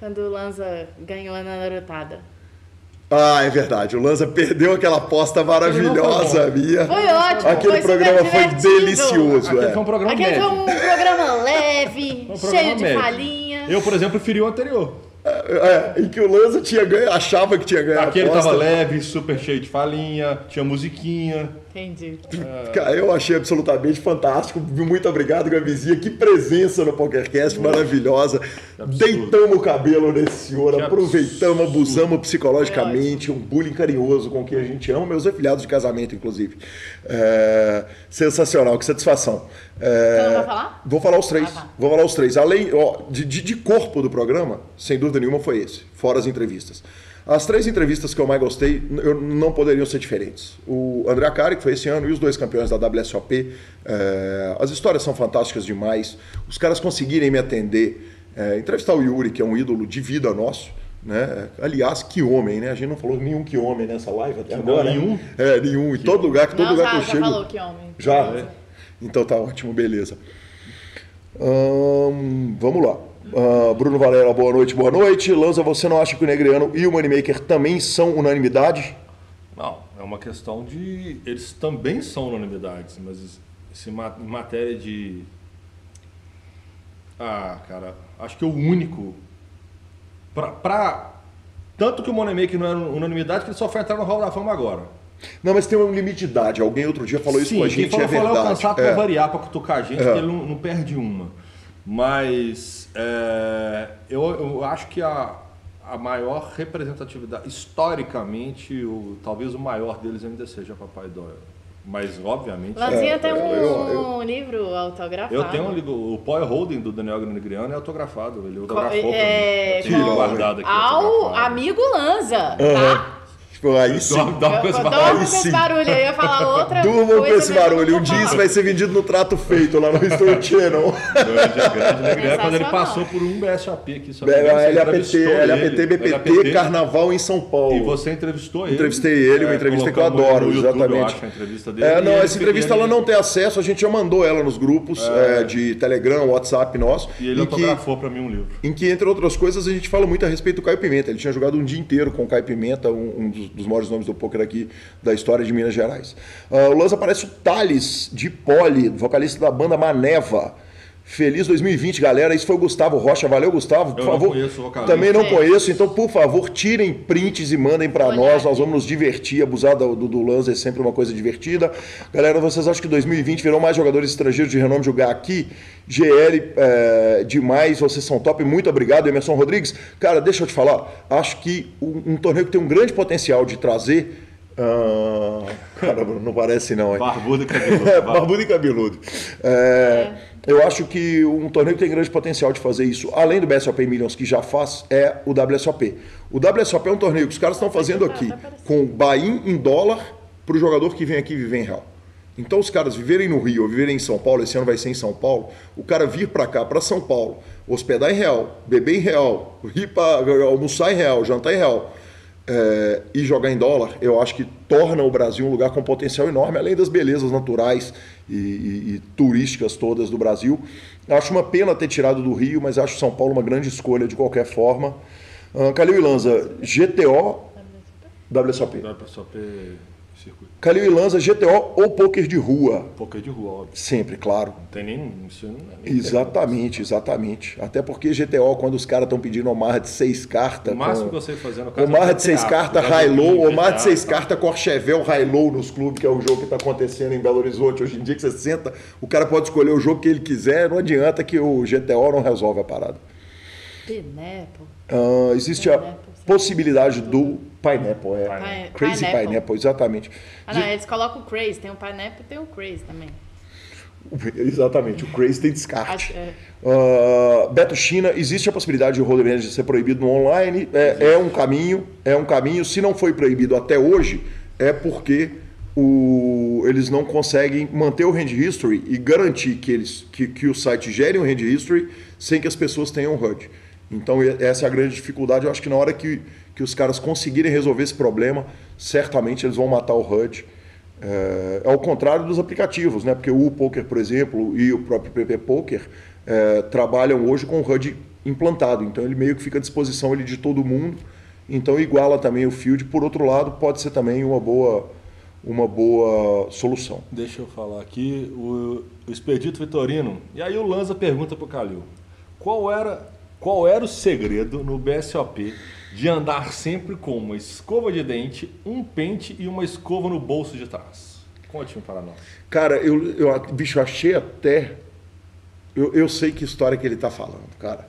Quando o Lanza ganhou na Narutada. Ah, é verdade. O Lanza perdeu aquela aposta maravilhosa, minha. Foi ótimo. Aquele foi super programa foi delicioso, Aquele é. foi um programa Aquele médio. <laughs> foi um programa leve, Um programa cheio de falinha. Eu, por exemplo, preferi o anterior. É, em que o Lanza tinha ganho, achava que tinha ganho a Aquele aposta. tava leve, super cheio de falinha, tinha musiquinha. Entendi. Cara, eu achei absolutamente fantástico. Muito obrigado, Gabizinha. Que presença no PokerCast maravilhosa. Deitamos o cabelo nesse senhor, Que aproveitamos, absurdo. abusamos psicologicamente. Um bullying carinhoso com quem a gente ama, meus afilhados de casamento, inclusive. É, sensacional, que satisfação. É, Você não vai falar? Vou falar os três. Ah, tá. Vou falar os três. Além ó, de, de, de corpo do programa, sem dúvida nenhuma, foi esse, fora as entrevistas. As três entrevistas que eu mais gostei eu, não poderiam ser diferentes. O André Acari, que foi esse ano, e os dois campeões da WSOP. é, as histórias são fantásticas demais. Os caras conseguirem me atender. é, entrevistar o Yuri, que é um ídolo de vida nosso. Né? Aliás, que homem, né? A gente não falou nenhum que homem nessa live até Não, agora. né? nenhum? É, nenhum. Em todo lugar, que todo Não, lugar já, que eu já chego. falou que homem. Já? É. Então tá ótimo, beleza. Ahn, vamos lá. Ah, Bruno Valera, boa noite, boa noite. Lanza, você não acha que o Negreano e o Moneymaker também são unanimidade? Não, é uma questão de. Eles também são unanimidades, mas se em matéria de. Ah, cara, acho que o único. Pra, pra- Tanto que o Moneymaker não é unanimidade, que ele só foi entrar no Hall da Fama agora. Não, mas tem um limite de idade. Alguém outro dia falou isso Sim, com a gente, falou, é falou é o verdade. cansado pra É. variar, pra cutucar a gente, É. porque ele não, não perde uma. Mas é, eu, eu acho que a, a maior representatividade, historicamente, o, talvez o maior deles ainda seja Papai Doyle. Mas, obviamente, Lanzinha É, tem um eu- eu- livro autografado. eu tenho um livro, o Power Holding do Daniel Negriano é autografado, ele autografou pra mim. é, Eu tenho com- guardado aqui. Ao autografado. amigo Lanza, Aham. tá? Tipo, aí sim. Dorme- dorme com esse barulho. Dorme com barulho aí, eu ia falar <laughs> outra Durmam coisa. com esse barulho. Um dia isso vai ser vendido no trato feito lá no History Channel. <laughs> Grande, grande Negriano, quando ele passou por um BSAP aqui. você LAPT, LAPT, ele. BPT, LAPT. Carnaval em São Paulo. E você entrevistou ele. Entrevistei ele, uma entrevista que eu adoro, exatamente. Eu acho, a entrevista dele. É, não, ele- essa entrevista ele- ela não tem acesso, a gente já mandou ela nos grupos é, de Telegram, WhatsApp nosso. E ele autografou pra mim um livro. em que, entre outras coisas, a gente fala muito a respeito do Caio Pimenta. Ele tinha jogado um dia inteiro com o Caio Pimenta, um, um dos, dos maiores nomes do poker aqui da história de Minas Gerais. Ah, o Lanza aparece o Thales de Poli, vocalista da banda Maneva. Feliz 2020, galera. Isso foi o Gustavo Rocha. Valeu, Gustavo. Por Eu não favor. conheço o vocalista. Também não É. conheço, então, por favor, tirem prints e mandem para nós. Nós vamos nos divertir. Abusar do, do, do Lanza é sempre uma coisa divertida. Galera, vocês acham que 2020 virão mais jogadores estrangeiros de renome jogar aqui? GL é, demais, vocês são top. Muito obrigado, Emerson Rodrigues. Cara, deixa eu te falar. Acho que um, um torneio que tem um grande potencial de trazer. ah, <laughs> caramba, não parece não, hein? Barbudo e cabeludo. É, <laughs> barbudo e cabeludo. É, Eu acho que um torneio que tem grande potencial de fazer isso, além do BSOP Millions, que já faz, é o WSOP. O WSOP é um torneio que os caras estão fazendo aqui com buy-in em dólar para o jogador que vem aqui viver em real. Então, os caras viverem no Rio ou viverem em São Paulo, esse ano vai ser em São Paulo, o cara vir para cá, para São Paulo, hospedar em real, beber em real, ir pra, almoçar em real, jantar em real, é, e jogar em dólar, eu acho que torna o Brasil um lugar com potencial enorme, além das belezas naturais e, e- e turísticas todas do Brasil. Acho uma pena ter tirado do Rio, mas acho São Paulo uma grande escolha de qualquer forma. Uh, Calil e Lanza, GTO, WSOP. Ter circuito. Calil e Lanza, GTO ou poker de rua? Pouca de rua, óbvio. Sempre, claro. Não tem nem. Isso não é nem Exatamente, exatamente. Até porque GTO, quando os caras estão pedindo Omar de seis cartas. O máximo com- que eu sei fazer no caso Omar é de seis cartas, High Low, joguinho, Omar de seis tá. cartas, Corchevel, High Low nos clubes, que é o jogo que está acontecendo em Belo Horizonte hoje em dia, que você senta, o cara pode escolher o jogo que ele quiser, não adianta que o GTO não resolve a parada. Pineapple. Ah, existe a Pineapple, possibilidade do Pineapple, é. Crazy Pineapple. Pineapple, exatamente. Ah, não, eles colocam o Crazy. Tem o Pineapple e tem o Crazy também. <laughs> Exatamente, o Crazy tem descarte. Acho- é. Ah, Beto China, existe a possibilidade de o Energy ser proibido no online? É, é um caminho, é um caminho. Se não foi proibido até hoje, é porque o- eles não conseguem manter o hand history e garantir que, eles, que, que o site gere um hand history sem que as pessoas tenham HUD. Então essa é a grande dificuldade. Eu acho que na hora que, que os caras conseguirem resolver esse problema, certamente eles vão matar o HUD. É, ao contrário dos aplicativos, né? Porque o Poker, por exemplo, e o próprio PP Poker é, trabalham hoje com o HUD implantado. Então ele meio que fica à disposição ele, de todo mundo. Então iguala também o Field. Por outro lado, pode ser também uma boa, uma boa solução. Deixa eu falar aqui, o, o Expedito Vitorino. E aí o Lanza pergunta pro Calil: qual era, qual era o segredo no BSOP de andar sempre com uma escova de dente, um pente e uma escova no bolso de trás? Conte-me para nós. Cara, eu, eu bicho, achei até. Eu, eu sei que história que ele tá falando, cara.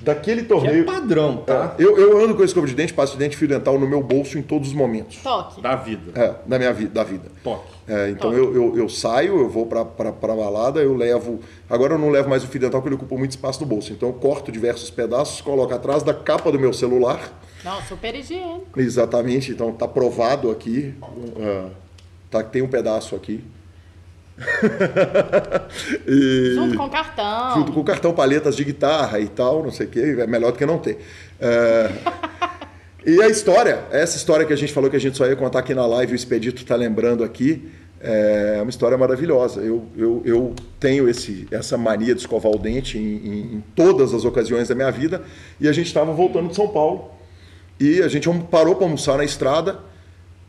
Daquele Que é torneio. padrão, tá? Eu, eu ando com escova de dente, passo de dente e fio dental no meu bolso em todos os momentos. Toque. Da vida. É, da minha vida, da vida. Toque. É, então Top. eu, eu, eu saio, eu vou pra, pra, pra balada, eu levo. Agora eu não levo mais o fio dental porque ele ocupa muito espaço no bolso. Então eu corto diversos pedaços, coloco atrás da capa do meu celular. Não, super higiênico. Exatamente, então tá provado aqui. ah, tá, tem um pedaço aqui. <laughs> E- Junto com cartão. junto com cartão paletas de guitarra e tal, não sei o que, é melhor do que não ter. É, <laughs> e a história, essa história que a gente falou que a gente só ia contar aqui na live, o Expedito está lembrando aqui, é uma história maravilhosa. Eu, eu, eu tenho esse, essa mania de escovar o dente em, em- em todas as ocasiões da minha vida, e a gente estava voltando de São Paulo, e a gente parou para almoçar na estrada,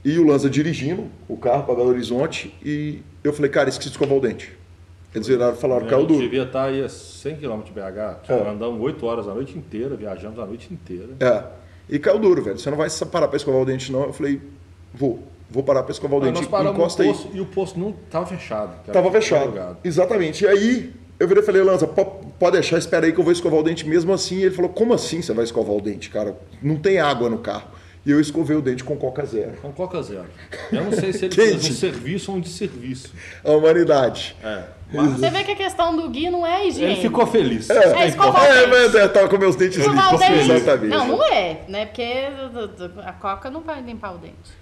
e o Lanza dirigindo o carro para Belo Horizonte, e eu falei, cara, esqueci de escovar o dente. Eles viraram e falaram, caiu Eu duro. devia estar aí a 100 km de BH, É. andamos 8 horas a noite inteira, viajamos a noite inteira. É. E caiu duro, velho. Você não vai parar para escovar o dente, não. Eu falei, vou. Vou parar para escovar o Aí dente. nós paramos Encosta no aí. posto e o posto não estava fechado. que era Tava fechado. Exatamente. E aí, eu virei e falei, Lanza, po- pode deixar, espera aí que eu vou escovar o dente mesmo assim. E ele falou, como assim você vai escovar o dente, cara? Não tem água no carro. E eu escovei o dente com Coca Zero. Com Coca Zero. Eu não sei se ele <laughs> Quente. fez um serviço ou um desserviço. A humanidade. É. Mas Você vê que a questão do Gui não é higiene. ele ficou feliz. É. É, escovar importante. É, mas é, tava com meus dentes Escovar o limpos. dente. Exatamente. Não, não é, né? Porque a coca não vai limpar o dente.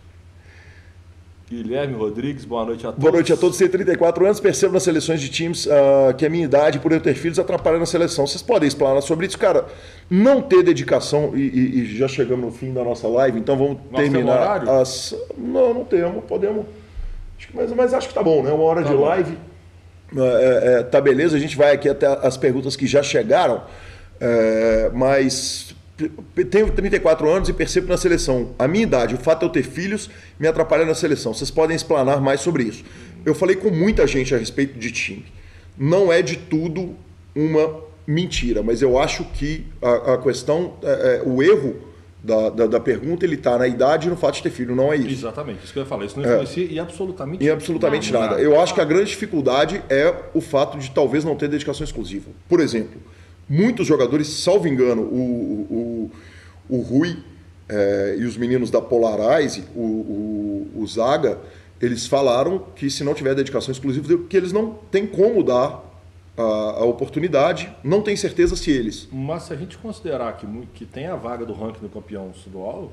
Guilherme Rodrigues, boa noite a todos. Boa noite a todos. Tenho 34 anos, percebo nas seleções de times ah, que a minha idade, por eu ter filhos, atrapalha na seleção. Vocês podem explanar sobre isso, cara? Não ter dedicação, e, e- e já chegamos no fim da nossa live, então vamos Nós terminar horário? as. Não, não temos, podemos. Mas, mas acho que tá bom, né? Uma hora Tá de bom. live. É, é, tá beleza, a gente vai aqui até as perguntas que já chegaram, é, mas tenho 34 anos e percebo na seleção a minha idade, o fato de eu ter filhos me atrapalha na seleção. Vocês podem explanar mais sobre isso. Eu falei com muita gente a respeito de time. Não é de tudo uma mentira, mas eu acho que a, a questão, é, é, o erro da, da, da pergunta, ele está na idade e no fato de ter filho, não é isso. Exatamente, isso que eu ia falar. Isso não influencia e absolutamente E absolutamente nada. Eu acho que a grande dificuldade é o fato de talvez não ter dedicação exclusiva. Por exemplo, muitos jogadores, salvo engano, o, o, o Rui é, e os meninos da Polarize, o, o, o Zaga, eles falaram que se não tiver dedicação exclusiva, que eles não têm como dar a, a, oportunidade, não tem certeza se eles. Mas se a gente considerar que, que tem a vaga do ranking do campeão estadual.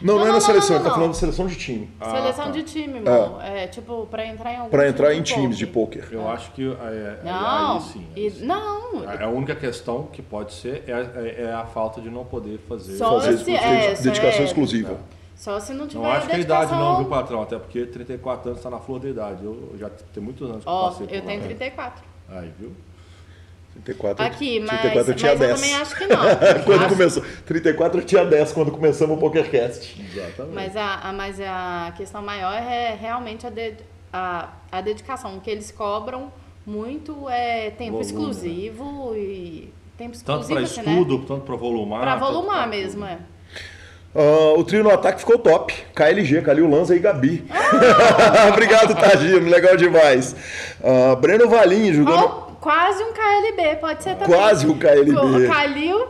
Não, não, não é na seleção, ele tá falando de seleção de time. Ah, seleção tá. de time, irmão. É. é, tipo, pra entrar em algum Pra entrar em times de pôquer. Eu é. acho que é, não, aí sim. E, não. A única questão que pode ser é, é, é, a falta de não poder fazer, Só fazer se, é, dedicação exclusiva. Só se não tiver Não acho que é idade não, viu, patrão? Até porque 34 anos está na flor da idade. Eu já tenho muitos anos que oh, passei por Eu tenho 34. Aí, viu? 34, Aqui, mas, 34 eu tinha mas 10. eu também acho que não. <laughs> quando acho... começou, 34 eu tinha 10 quando começamos o PokerCast. Exatamente. Mas a, a, mas a questão maior é realmente a, de, a, a dedicação. O que eles cobram muito é tempo Volume, exclusivo né? e tempo exclusivo. Tanto para assim, estudo, né? tanto para volumar. Para volumar mesmo, é. Uh, o trio no ataque ficou top. KLG, Calil Lanza e Gabi. <laughs> Obrigado, Tagino. Legal demais. Uh, Breno Valim jogando. Oh, quase um KLB, pode ser também. Quase um KLB. Calil,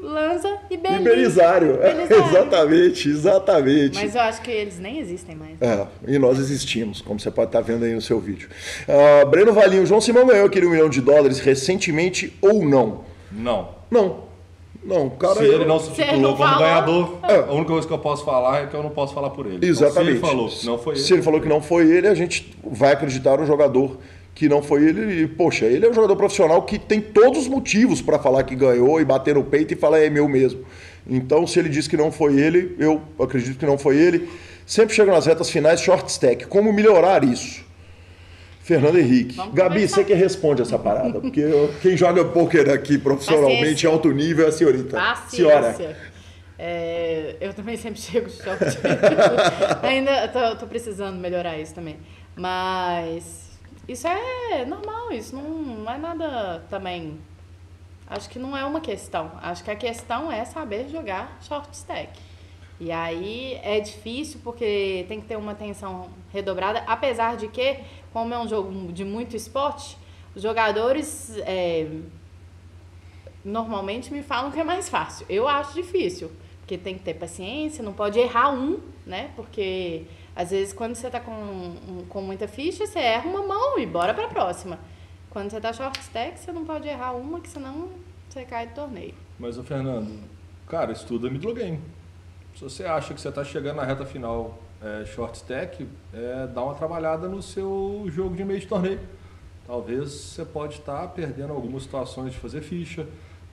Lanza e Belisário. E <laughs> Belisário. exatamente, exatamente. Mas eu acho que eles nem existem mais. É, e nós existimos, como você pode estar vendo aí no seu vídeo. Uh, Breno Valinho, João Simão ganhou aquele um milhão de dólares recentemente ou não? Não. Não. Não, cara. Se ele não se titulou como ganhador, é. a única coisa que eu posso falar é que eu não posso falar por ele. Exatamente. Então, se ele falou que não foi ele. Se ele falou que não foi ele, a gente vai acreditar no jogador que não foi ele. E, poxa, ele é um jogador profissional que tem todos os motivos para falar que ganhou e bater no peito e falar é meu mesmo. Então, se ele diz que não foi ele, eu acredito que não foi ele. Sempre chega nas retas finais short stack. Como melhorar isso? Fernando Henrique. Vamos Gabi, começar. você que responde essa parada, porque eu, quem joga pôquer aqui profissionalmente em alto nível é a senhorita. Paciência. Senhora. É, eu também sempre <laughs> chego de short. Ainda tô, precisando melhorar isso também. Mas isso é normal, isso não, não é nada também. Acho que não é uma questão. Acho que a questão é saber jogar short stack. E aí é difícil porque tem que ter uma atenção redobrada, apesar de que, como é um jogo de muito esporte, os jogadores é, normalmente me falam que é mais fácil. Eu acho difícil, porque tem que ter paciência, não pode errar um, né? Porque às vezes quando você está com, com muita ficha, você erra uma mão e bora para a próxima. Quando você está short stack, você não pode errar uma, que senão você cai do torneio. Mas o Fernando, cara, estuda middle game. Se você acha que você está chegando na reta final é, short stack, é, dá uma trabalhada no seu jogo de meio de torneio. Talvez você pode estar tá perdendo algumas situações de fazer ficha,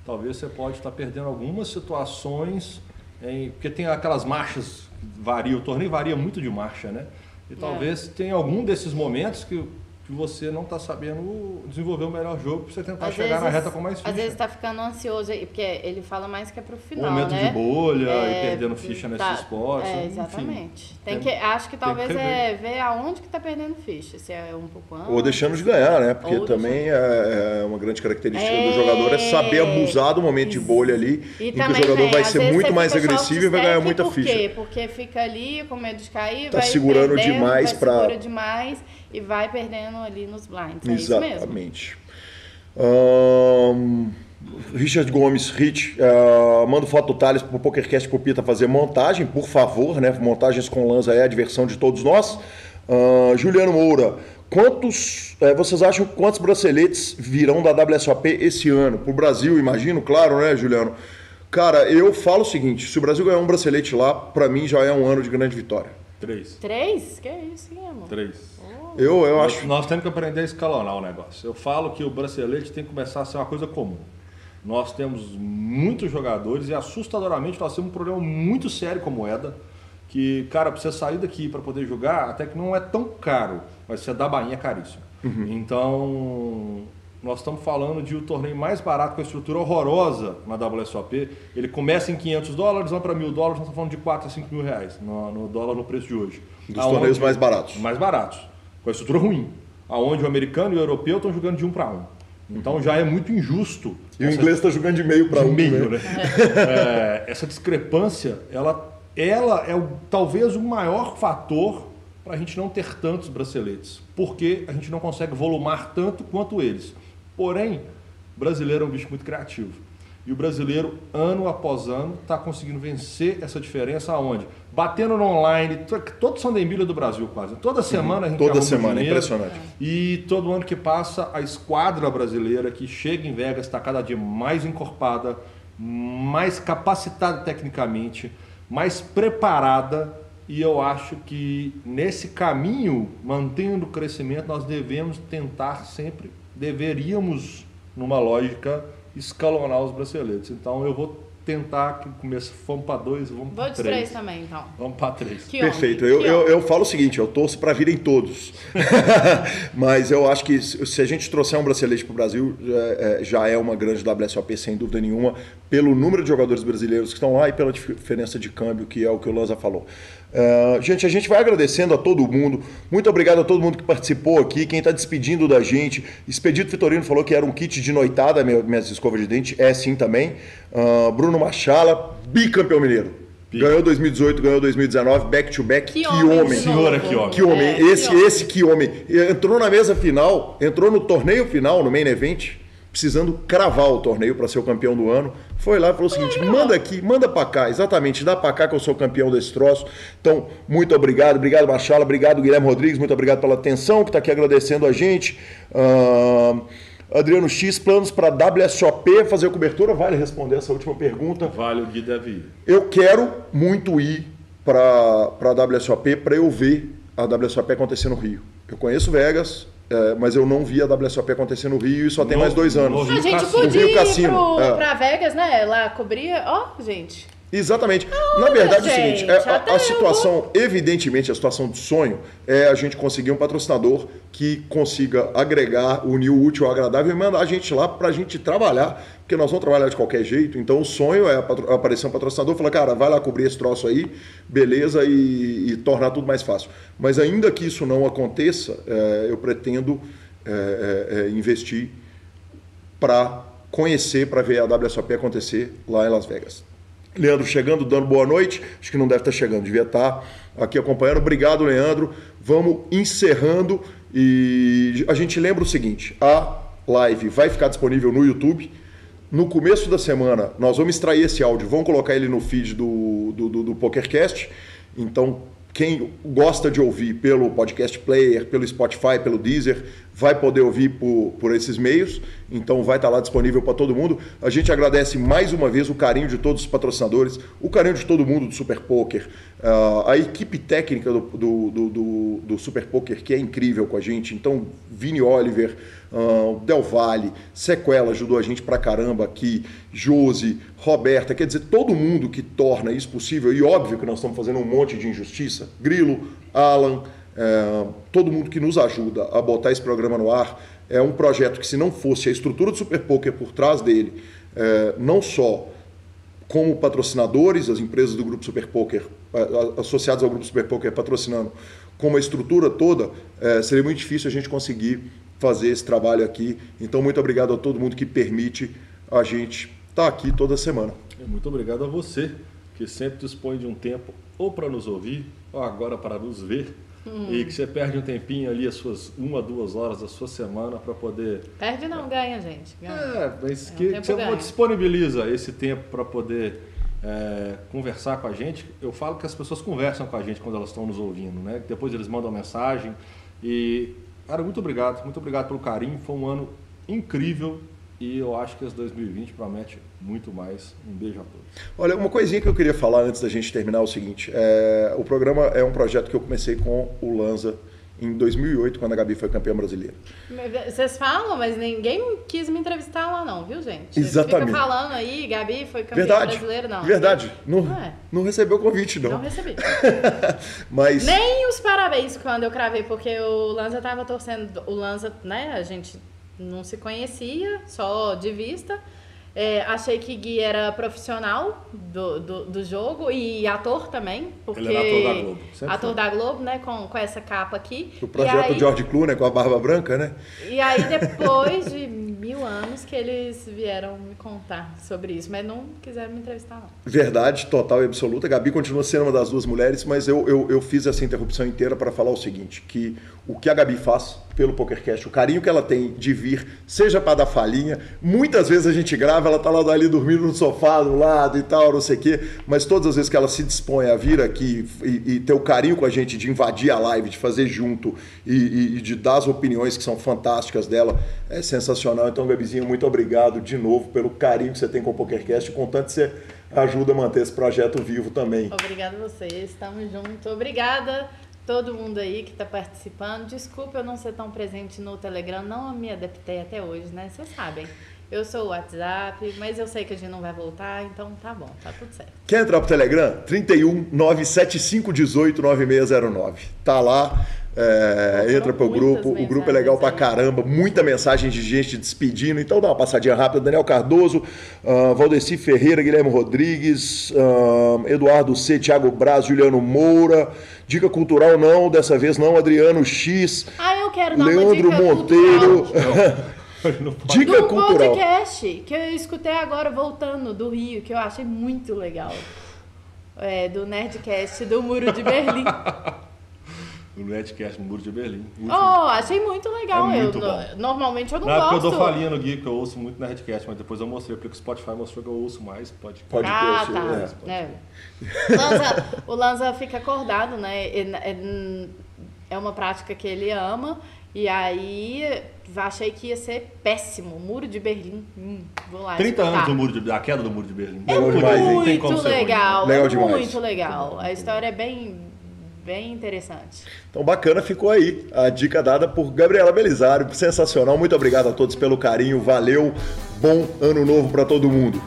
talvez você pode estar tá perdendo algumas situações, em, porque tem aquelas marchas que variam, o torneio varia muito de marcha, né? E talvez é. tenha algum desses momentos que que você não está sabendo desenvolver o melhor jogo para você tentar às chegar vezes, na reta com mais ficha. Às vezes está ficando ansioso, porque ele fala mais que é para o final, Momento né? de bolha é, e perdendo ficha tá, nesses esportes. É, exatamente. Enfim, tem que, acho que talvez que é ver aonde que está perdendo ficha, se é um pouco antes. Ou deixando de ganhar, né? Porque também é, é uma grande característica é, do jogador é saber abusar do momento de bolha ali, e em que o jogador vem, vai ser muito mais agressivo e vai ganhar muita por ficha. Por quê? Porque fica ali com medo de cair, tá vai segurando perdendo, demais para segura demais e vai perdendo ali nos blinds. É Exatamente. Um, Richard Gomes, Rich, uh, manda foto do Thales para o PokerCast pro Pita fazer montagem, por favor, né? Montagens com lança é a diversão de todos nós. Uh, Juliano Moura, quantos uh, vocês acham quantos braceletes virão da WSOP esse ano? Para o Brasil, imagino, claro, né, Juliano? Cara, eu falo o seguinte: se o Brasil ganhar um bracelete lá, para mim já é um ano de grande vitória. Três. Três? Que isso, amor? Três. Eu, eu nós, acho. Nós temos que aprender a escalonar o negócio. Eu falo que o bracelete tem que começar a ser uma coisa comum. Nós temos muitos jogadores e assustadoramente nós temos um problema muito sério com moeda. Que, cara, pra você sair daqui para poder jogar, até que não é tão caro, mas você dá bainha é caríssimo. Uhum. Então, nós estamos falando de o um torneio mais barato com a estrutura horrorosa na WSOP. Ele começa em 500 dólares, vai para mil dólares, nós estamos falando de 4 a 5 mil reais no, no dólar no preço de hoje. Dos Aonde, torneios mais baratos. Mais baratos com a estrutura ruim, aonde o americano e o europeu estão jogando de um para um. Então já é muito injusto. E o inglês está jogando de meio para um. meio, né? É, essa discrepância, ela, ela é o, talvez o maior fator para a gente não ter tantos braceletes, porque a gente não consegue volumar tanto quanto eles. Porém, o brasileiro é um bicho muito criativo. E o brasileiro, ano após ano, está conseguindo vencer essa diferença aonde? Batendo no online, todo Sandembilha do Brasil quase. Toda semana a gente Toda semana, dinheiro, impressionante. E todo ano que passa, a esquadra brasileira que chega em Vegas está cada dia mais encorpada, mais capacitada tecnicamente, mais preparada. E eu acho que nesse caminho, mantendo o crescimento, nós devemos tentar sempre, deveríamos, numa lógica escalonar os braceletes. Então eu vou tentar que comece, vamos para dois, vamos para três. Vou de três também, então. Vamos para três. Que Perfeito. Eu, eu, eu, falo o seguinte, eu torço para virem todos. <laughs> Mas eu acho que se a gente trouxer um bracelete para o Brasil, é, é, já é uma grande WSOP, sem dúvida nenhuma, pelo número de jogadores brasileiros que estão lá e pela diferença de câmbio, que é o que o Lanza falou. Uh, gente, a gente vai agradecendo a todo mundo. Muito obrigado a todo mundo que participou aqui. Quem está despedindo da gente. Expedito Vitorino falou que era um kit de noitada, minhas escovas de dente. É sim também. Uh, Bruno Machala, bicampeão mineiro. Ganhou 2018, ganhou 2019, back to back. Que, que homem. homem. Senhora, que homem. Que homem. É, esse, que esse que homem. Entrou na mesa final, entrou no torneio final, no main event precisando cravar o torneio para ser o campeão do ano. Foi lá e falou o seguinte: manda aqui, manda para cá, exatamente, dá para cá que eu sou campeão desse troço. Então, muito obrigado, obrigado Machala, obrigado Guilherme Rodrigues, muito obrigado pela atenção que está aqui agradecendo a gente. Uh, Adriano X, planos para WSOP fazer cobertura? Vale responder essa última pergunta? Vale, o Gui deve ir. Eu quero muito ir para a WSOP para eu ver a WSOP acontecer no Rio. Eu conheço Vegas, é, mas eu não vi a WSOP acontecer no Rio e só tem no, mais dois anos. A gente podia ir Cassino. É. pra Vegas, né? Lá cobria. Ó, oh, gente. Exatamente. Na verdade gente, é o seguinte, é, a, a, situação, evidentemente, a situação de sonho é a gente conseguir um patrocinador que consiga agregar, unir o útil ao agradável e mandar a gente lá para a gente trabalhar, porque nós vamos trabalhar de qualquer jeito. Então o sonho é aparecer um patrocinador e falar, cara, vai lá cobrir esse troço aí, beleza, e, e tornar tudo mais fácil. Mas ainda que isso não aconteça, é, eu pretendo é, é, é investir para conhecer, para ver a WSOP acontecer lá em Las Vegas. Leandro chegando, dando boa noite. Acho que não deve estar chegando, devia estar aqui acompanhando. Obrigado, Leandro. Vamos encerrando e a gente lembra o seguinte: a live vai ficar disponível no YouTube. No começo da semana, nós vamos extrair esse áudio, vamos colocar ele no feed do, do, do, do PokerCast. Então, quem gosta de ouvir pelo podcast player, pelo Spotify, pelo Deezer, vai poder ouvir por, por esses meios, então vai estar lá disponível para todo mundo. A gente agradece mais uma vez o carinho de todos os patrocinadores, o carinho de todo mundo do Super Poker, uh, a equipe técnica do, do, do, do, Super Poker, que é incrível com a gente. Então, Vini Oliver, uh, Del Valle, Sequela ajudou a gente pra caramba aqui, Josi, Roberta, quer dizer, todo mundo que torna isso possível, e óbvio que nós estamos fazendo um monte de injustiça, Grilo, Alan, é, todo mundo que nos ajuda a botar esse programa no ar. É um projeto que, se não fosse a estrutura do Super Poker por trás dele, é, não só como patrocinadores, as empresas do Grupo Super Poker, associadas ao Grupo Super Poker patrocinando, como a estrutura toda, é, seria muito difícil a gente conseguir fazer esse trabalho aqui. Então, muito obrigado a todo mundo que permite a gente estar tá aqui toda semana. Muito obrigado a você, que sempre dispõe de um tempo ou para nos ouvir, ou agora para nos ver Hum. E que você perde um tempinho ali, as suas uma, duas horas da sua semana para poder. Perde não, ganha, gente. Ganha. É, mas é, que, que você ganha. disponibiliza esse tempo para poder é, conversar com a gente. Eu falo que as pessoas conversam com a gente quando elas estão nos ouvindo, né? Depois eles mandam mensagem. E, cara, muito obrigado, muito obrigado pelo carinho. Foi um ano incrível e eu acho que esse 2020 promete muito mais. Um beijo a todos. Olha, uma coisinha que eu queria falar antes da gente terminar é o seguinte: é, o programa é um projeto que eu comecei com o Lanza em 2008, quando a Gabi foi campeã brasileira. Vocês falam, mas ninguém quis me entrevistar lá não, viu, gente? Exatamente. Fica falando aí, Gabi foi campeã verdade, brasileira, não. Verdade. Não, não, é. não recebeu o convite, não. Não recebi. <laughs> mas... Nem os parabéns quando eu cravei, porque o Lanza tava torcendo, o Lanza, né, a gente não se conhecia, só de vista. É, achei que Gui era profissional do, do, do, jogo e ator também. Porque Ele era ator da Globo. ator da Globo, né? Com, com essa capa aqui. O projeto aí, George Clooney com a barba branca, né? E aí, depois de mil mil anos que eles vieram me contar sobre isso, mas não quiseram me entrevistar, não. Verdade total e absoluta. A Gabi continua sendo uma das duas mulheres, mas eu, eu, eu fiz essa interrupção inteira para falar o seguinte, que o que a Gabi faz pelo PokerCast, o carinho que ela tem de vir, seja para dar falinha, muitas vezes a gente grava, ela tá lá ali dormindo no sofá do lado e tal, não sei o quê, mas todas as vezes que ela se dispõe a vir aqui e, e ter o carinho com a gente de invadir a live, de fazer junto e, e, e de dar as opiniões que são fantásticas dela, é sensacional. Então, Gabizinho, muito obrigado de novo pelo carinho que você tem com o PokerCast, com tanto que você ajuda a manter esse projeto vivo também. Obrigada a vocês, estamos juntos. Obrigada todo mundo aí que está participando. Desculpa eu não ser tão presente no Telegram, não me adaptei até hoje, né? Vocês sabem. Eu sou o WhatsApp, mas eu sei que a gente não vai voltar, então tá bom, tá tudo certo. Quer entrar pro Telegram? 31 97518 9609. Tá lá. É, entra pro grupo, o grupo é legal pra caramba, muita mensagem de gente despedindo, então dá uma passadinha rápida. Daniel Cardoso, uh, Valdeci Ferreira, Guilherme Rodrigues, uh, Eduardo C, Thiago Braz, Juliano Moura, Dica Cultural não, dessa vez não, Adriano X, Ah, eu quero dar Leandro uma dica Monteiro, pode. <laughs> Dica do Cultural. podcast que eu escutei agora voltando do Rio, que eu achei muito legal. É, do Nerdcast do Muro de Berlim. <laughs> O Netcast no Muro de Berlim. Último. Oh, achei muito legal. É muito eu, bom. Normalmente eu não Na época eu gosto. dou falinha no Geek, que eu ouço muito Nerdcast, mas depois eu mostrei, porque o Spotify mostrou que eu ouço mais podcast. Pode Ah, ter, tá. é. É. Lanza- o Lanza fica acordado, né? É, uma prática que ele ama. E aí achei que ia ser péssimo. Muro de Berlim. Hum, vou lá. 30 escutar. anos do muro de, a queda do Muro de Berlim. É Legal muito legal. Legal é demais. muito legal. A história é bem, bem interessante. Então bacana, ficou aí a dica dada por Gabriela Belisário, sensacional. Muito obrigado a todos pelo carinho, valeu, bom ano novo para todo mundo.